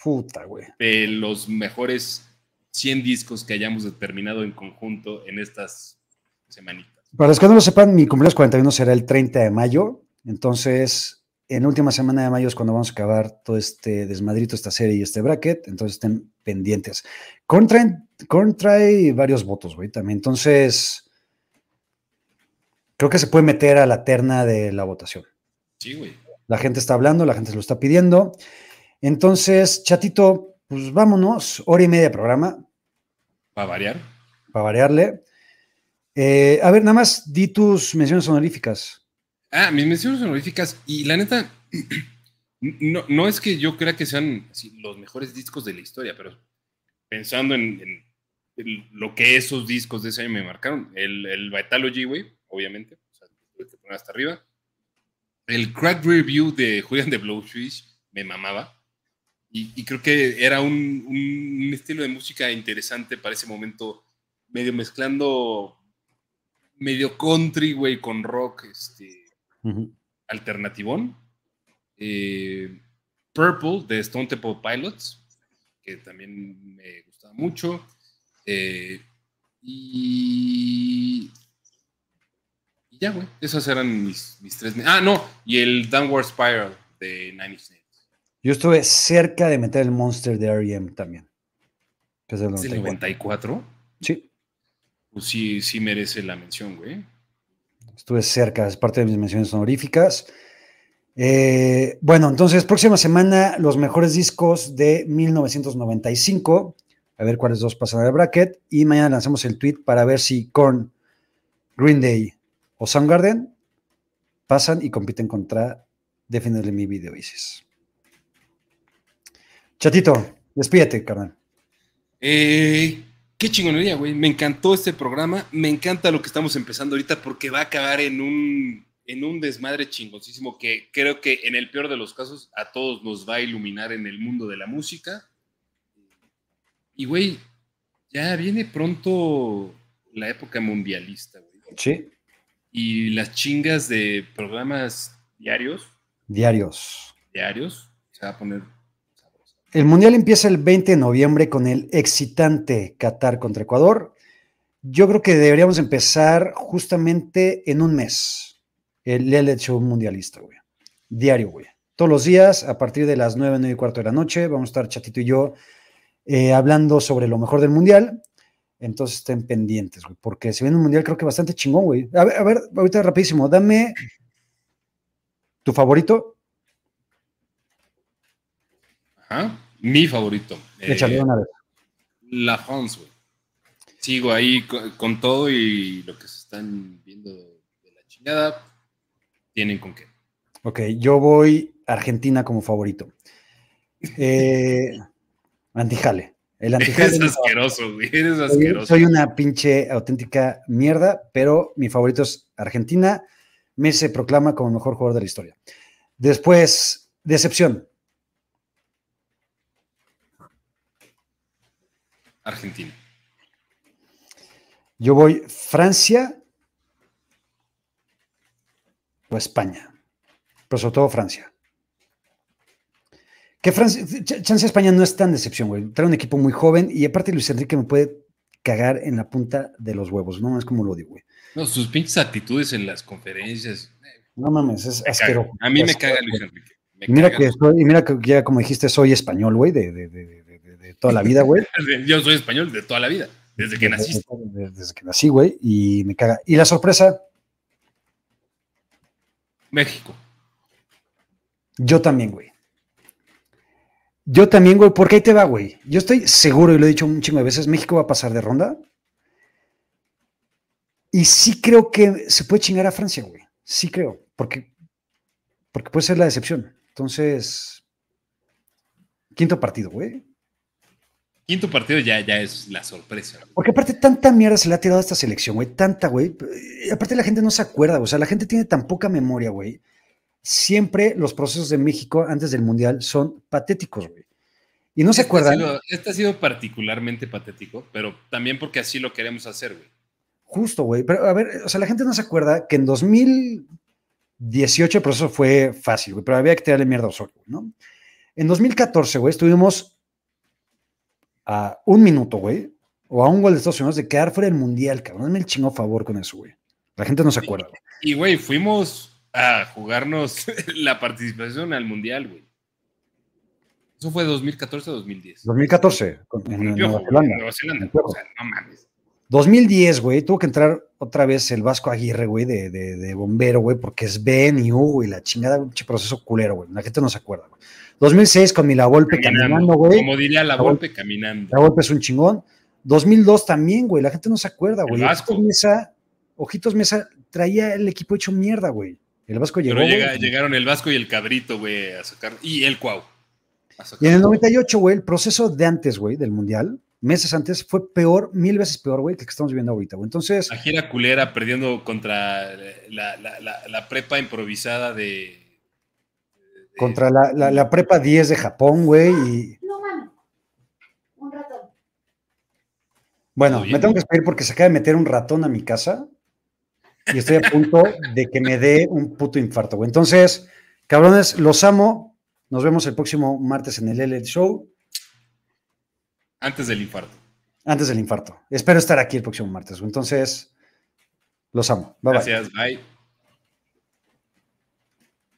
Puta, güey. de los mejores 100 discos que hayamos determinado en conjunto en estas semanitas. Para los que no lo sepan, mi cumpleaños 41 será el 30 de mayo. Entonces, en la última semana de mayo es cuando vamos a acabar todo este desmadrito, esta serie y este bracket. Entonces, estén pendientes. Contra, trae varios votos, güey, también. Entonces, creo que se puede meter a la terna de la votación. Sí, güey. La gente está hablando, la gente se lo está pidiendo. Entonces, chatito, pues vámonos, hora y media de programa. Para variar. Para variarle. Eh, a ver, nada más di tus menciones honoríficas. Ah, mis menciones honoríficas. Y la neta, no, es que yo crea que sean los mejores discos de la historia, pero pensando en, lo que esos discos de ese año me marcaron, el, el Vitalogy, güey, obviamente, sea, que poner hasta arriba. El crack review de Julian de Blowfish me mamaba. Y, creo que era un, estilo de música interesante para ese momento, medio mezclando medio country, güey, con rock este, alternativón. Eh, Purple de Stone Temple Pilots, que también me gustaba mucho. Eh, y, ya, güey, esas eran mis, mis, tres. Ah, no, y el Downward Spiral de Nine Inch yo estuve cerca de meter el Monster de R.E.M. también. ¿Es el 94? Sí. Pues sí, sí merece la mención, güey. Estuve cerca, es parte de mis menciones honoríficas. Eh, bueno, entonces, próxima semana, los mejores discos de 1995. A ver cuáles dos pasan al bracket. Y mañana lanzamos el tweet para ver si Korn, Green Day o Soundgarden pasan y compiten contra Definitely Me Video Isis. Chatito, despídete, carnal. Eh, qué chingonería, güey. Me encantó este programa. Me encanta lo que estamos empezando ahorita porque va a acabar en un, en un desmadre chingoncísimo que creo que en el peor de los casos a todos nos va a iluminar en el mundo de la música. Y, güey, ya viene pronto la época mundialista, güey. Sí. Y las chingas de programas diarios. Diarios. Diarios. Se va a poner el Mundial empieza el 20 de noviembre con el excitante Qatar contra Ecuador. Yo creo que deberíamos empezar justamente en un mes. El Lelet Show Mundialista, güey. Diario, güey. Todos los días, a partir de las 9, 9 y cuarto de la noche, vamos a estar Chatito y yo eh, hablando sobre lo mejor del Mundial. Entonces estén pendientes, güey, porque se viene un Mundial creo que bastante chingón, güey. A ver, a ver, ahorita rapidísimo, dame tu favorito. Ajá. Mi favorito. Échale eh, una vez. La France, güey. Sigo ahí con, todo y lo que se están viendo de la chingada, tienen con qué. Ok, yo voy Argentina como favorito. Eh, antijale. El antijale. Eres asqueroso, güey. Eres asqueroso. Soy una pinche auténtica mierda, pero mi favorito es Argentina. Me se proclama como el mejor jugador de la historia. Después, decepción. Argentina. Yo voy Francia o España, pero sobre todo Francia. Que Francia, chance España no es tan decepción, güey. Trae un equipo muy joven y aparte Luis Enrique me puede cagar en la punta de los huevos, no es como lo digo, güey. No, sus pinches actitudes en las conferencias. No mames, es asqueroso. A mí me caga Luis Enrique. mira que y mira que ya como dijiste, soy español, güey, de, de, de toda la vida, güey. Yo soy español de toda la vida. Desde que nací. Desde, desde, que nací, güey, y me caga. ¿Y la sorpresa? México. Yo también, güey. Yo también, güey, porque ahí te va, güey. Yo estoy seguro, y lo he dicho un chingo de veces, México va a pasar de ronda. Y sí creo que se puede chingar a Francia, güey. Sí creo, porque, porque puede ser la decepción. Entonces, quinto partido, güey. Quinto partido ya, ya es la sorpresa. Porque aparte tanta mierda se le ha tirado a esta selección, güey. Tanta, güey. Aparte la gente no se acuerda, o sea, la gente tiene tan poca memoria, güey siempre los procesos de México antes del Mundial son patéticos, güey. Y no se este acuerdan. este ha sido particularmente patético, pero también porque así lo queremos hacer, güey. Justo, güey. Pero a ver, o sea, la gente no se acuerda que en 2018 el proceso fue fácil, güey, pero había que tirarle mierda a Osorio, ¿no? En 2014, güey, estuvimos a un minuto, güey, o a un gol de Estados Unidos de quedar fuera del Mundial, cabrón. Dame el chingo favor con eso, güey. La gente no se acuerda. Y, güey, fuimos a jugarnos la participación al Mundial, güey. Eso fue 2014 o 2010. 2014, en, Nueva Zelanda. Nueva Zelanda. O sea, no mames. 2010, güey, tuvo que entrar otra vez el Vasco Aguirre, güey, de, de, bombero, güey, porque es Ben y Hugo y la chingada, un proceso culero, güey. La gente no se acuerda, güey. 2006 con mi La Volpe caminando, güey. Como diría La Volpe, caminando. La Volpe es un chingón. 2002 también, güey, la gente no se acuerda, güey. Ojitos Mesa, Ojitos Mesa traía el equipo hecho mierda, güey. El Vasco llegó. Pero llegaron el Vasco y el Cabrito, güey, a sacar. Y el Cuau. Y en el 98, güey, el proceso de antes, güey, del Mundial, meses antes, fue peor, mil veces peor, güey, que el que estamos viviendo ahorita, güey. Entonces. La gira culera perdiendo contra la, prepa improvisada de. Contra la, prepa 10 de Japón, güey. Y... No, mano. Un ratón. Bueno, me tengo que despedir porque se acaba de meter un ratón a mi casa y estoy a punto de que me dé un puto infarto, güey. Entonces, cabrones, los amo. Nos vemos el próximo martes en el LL Show. Antes del infarto. Antes del infarto. Espero estar aquí el próximo martes. Entonces, los amo. Bye Gracias, bye.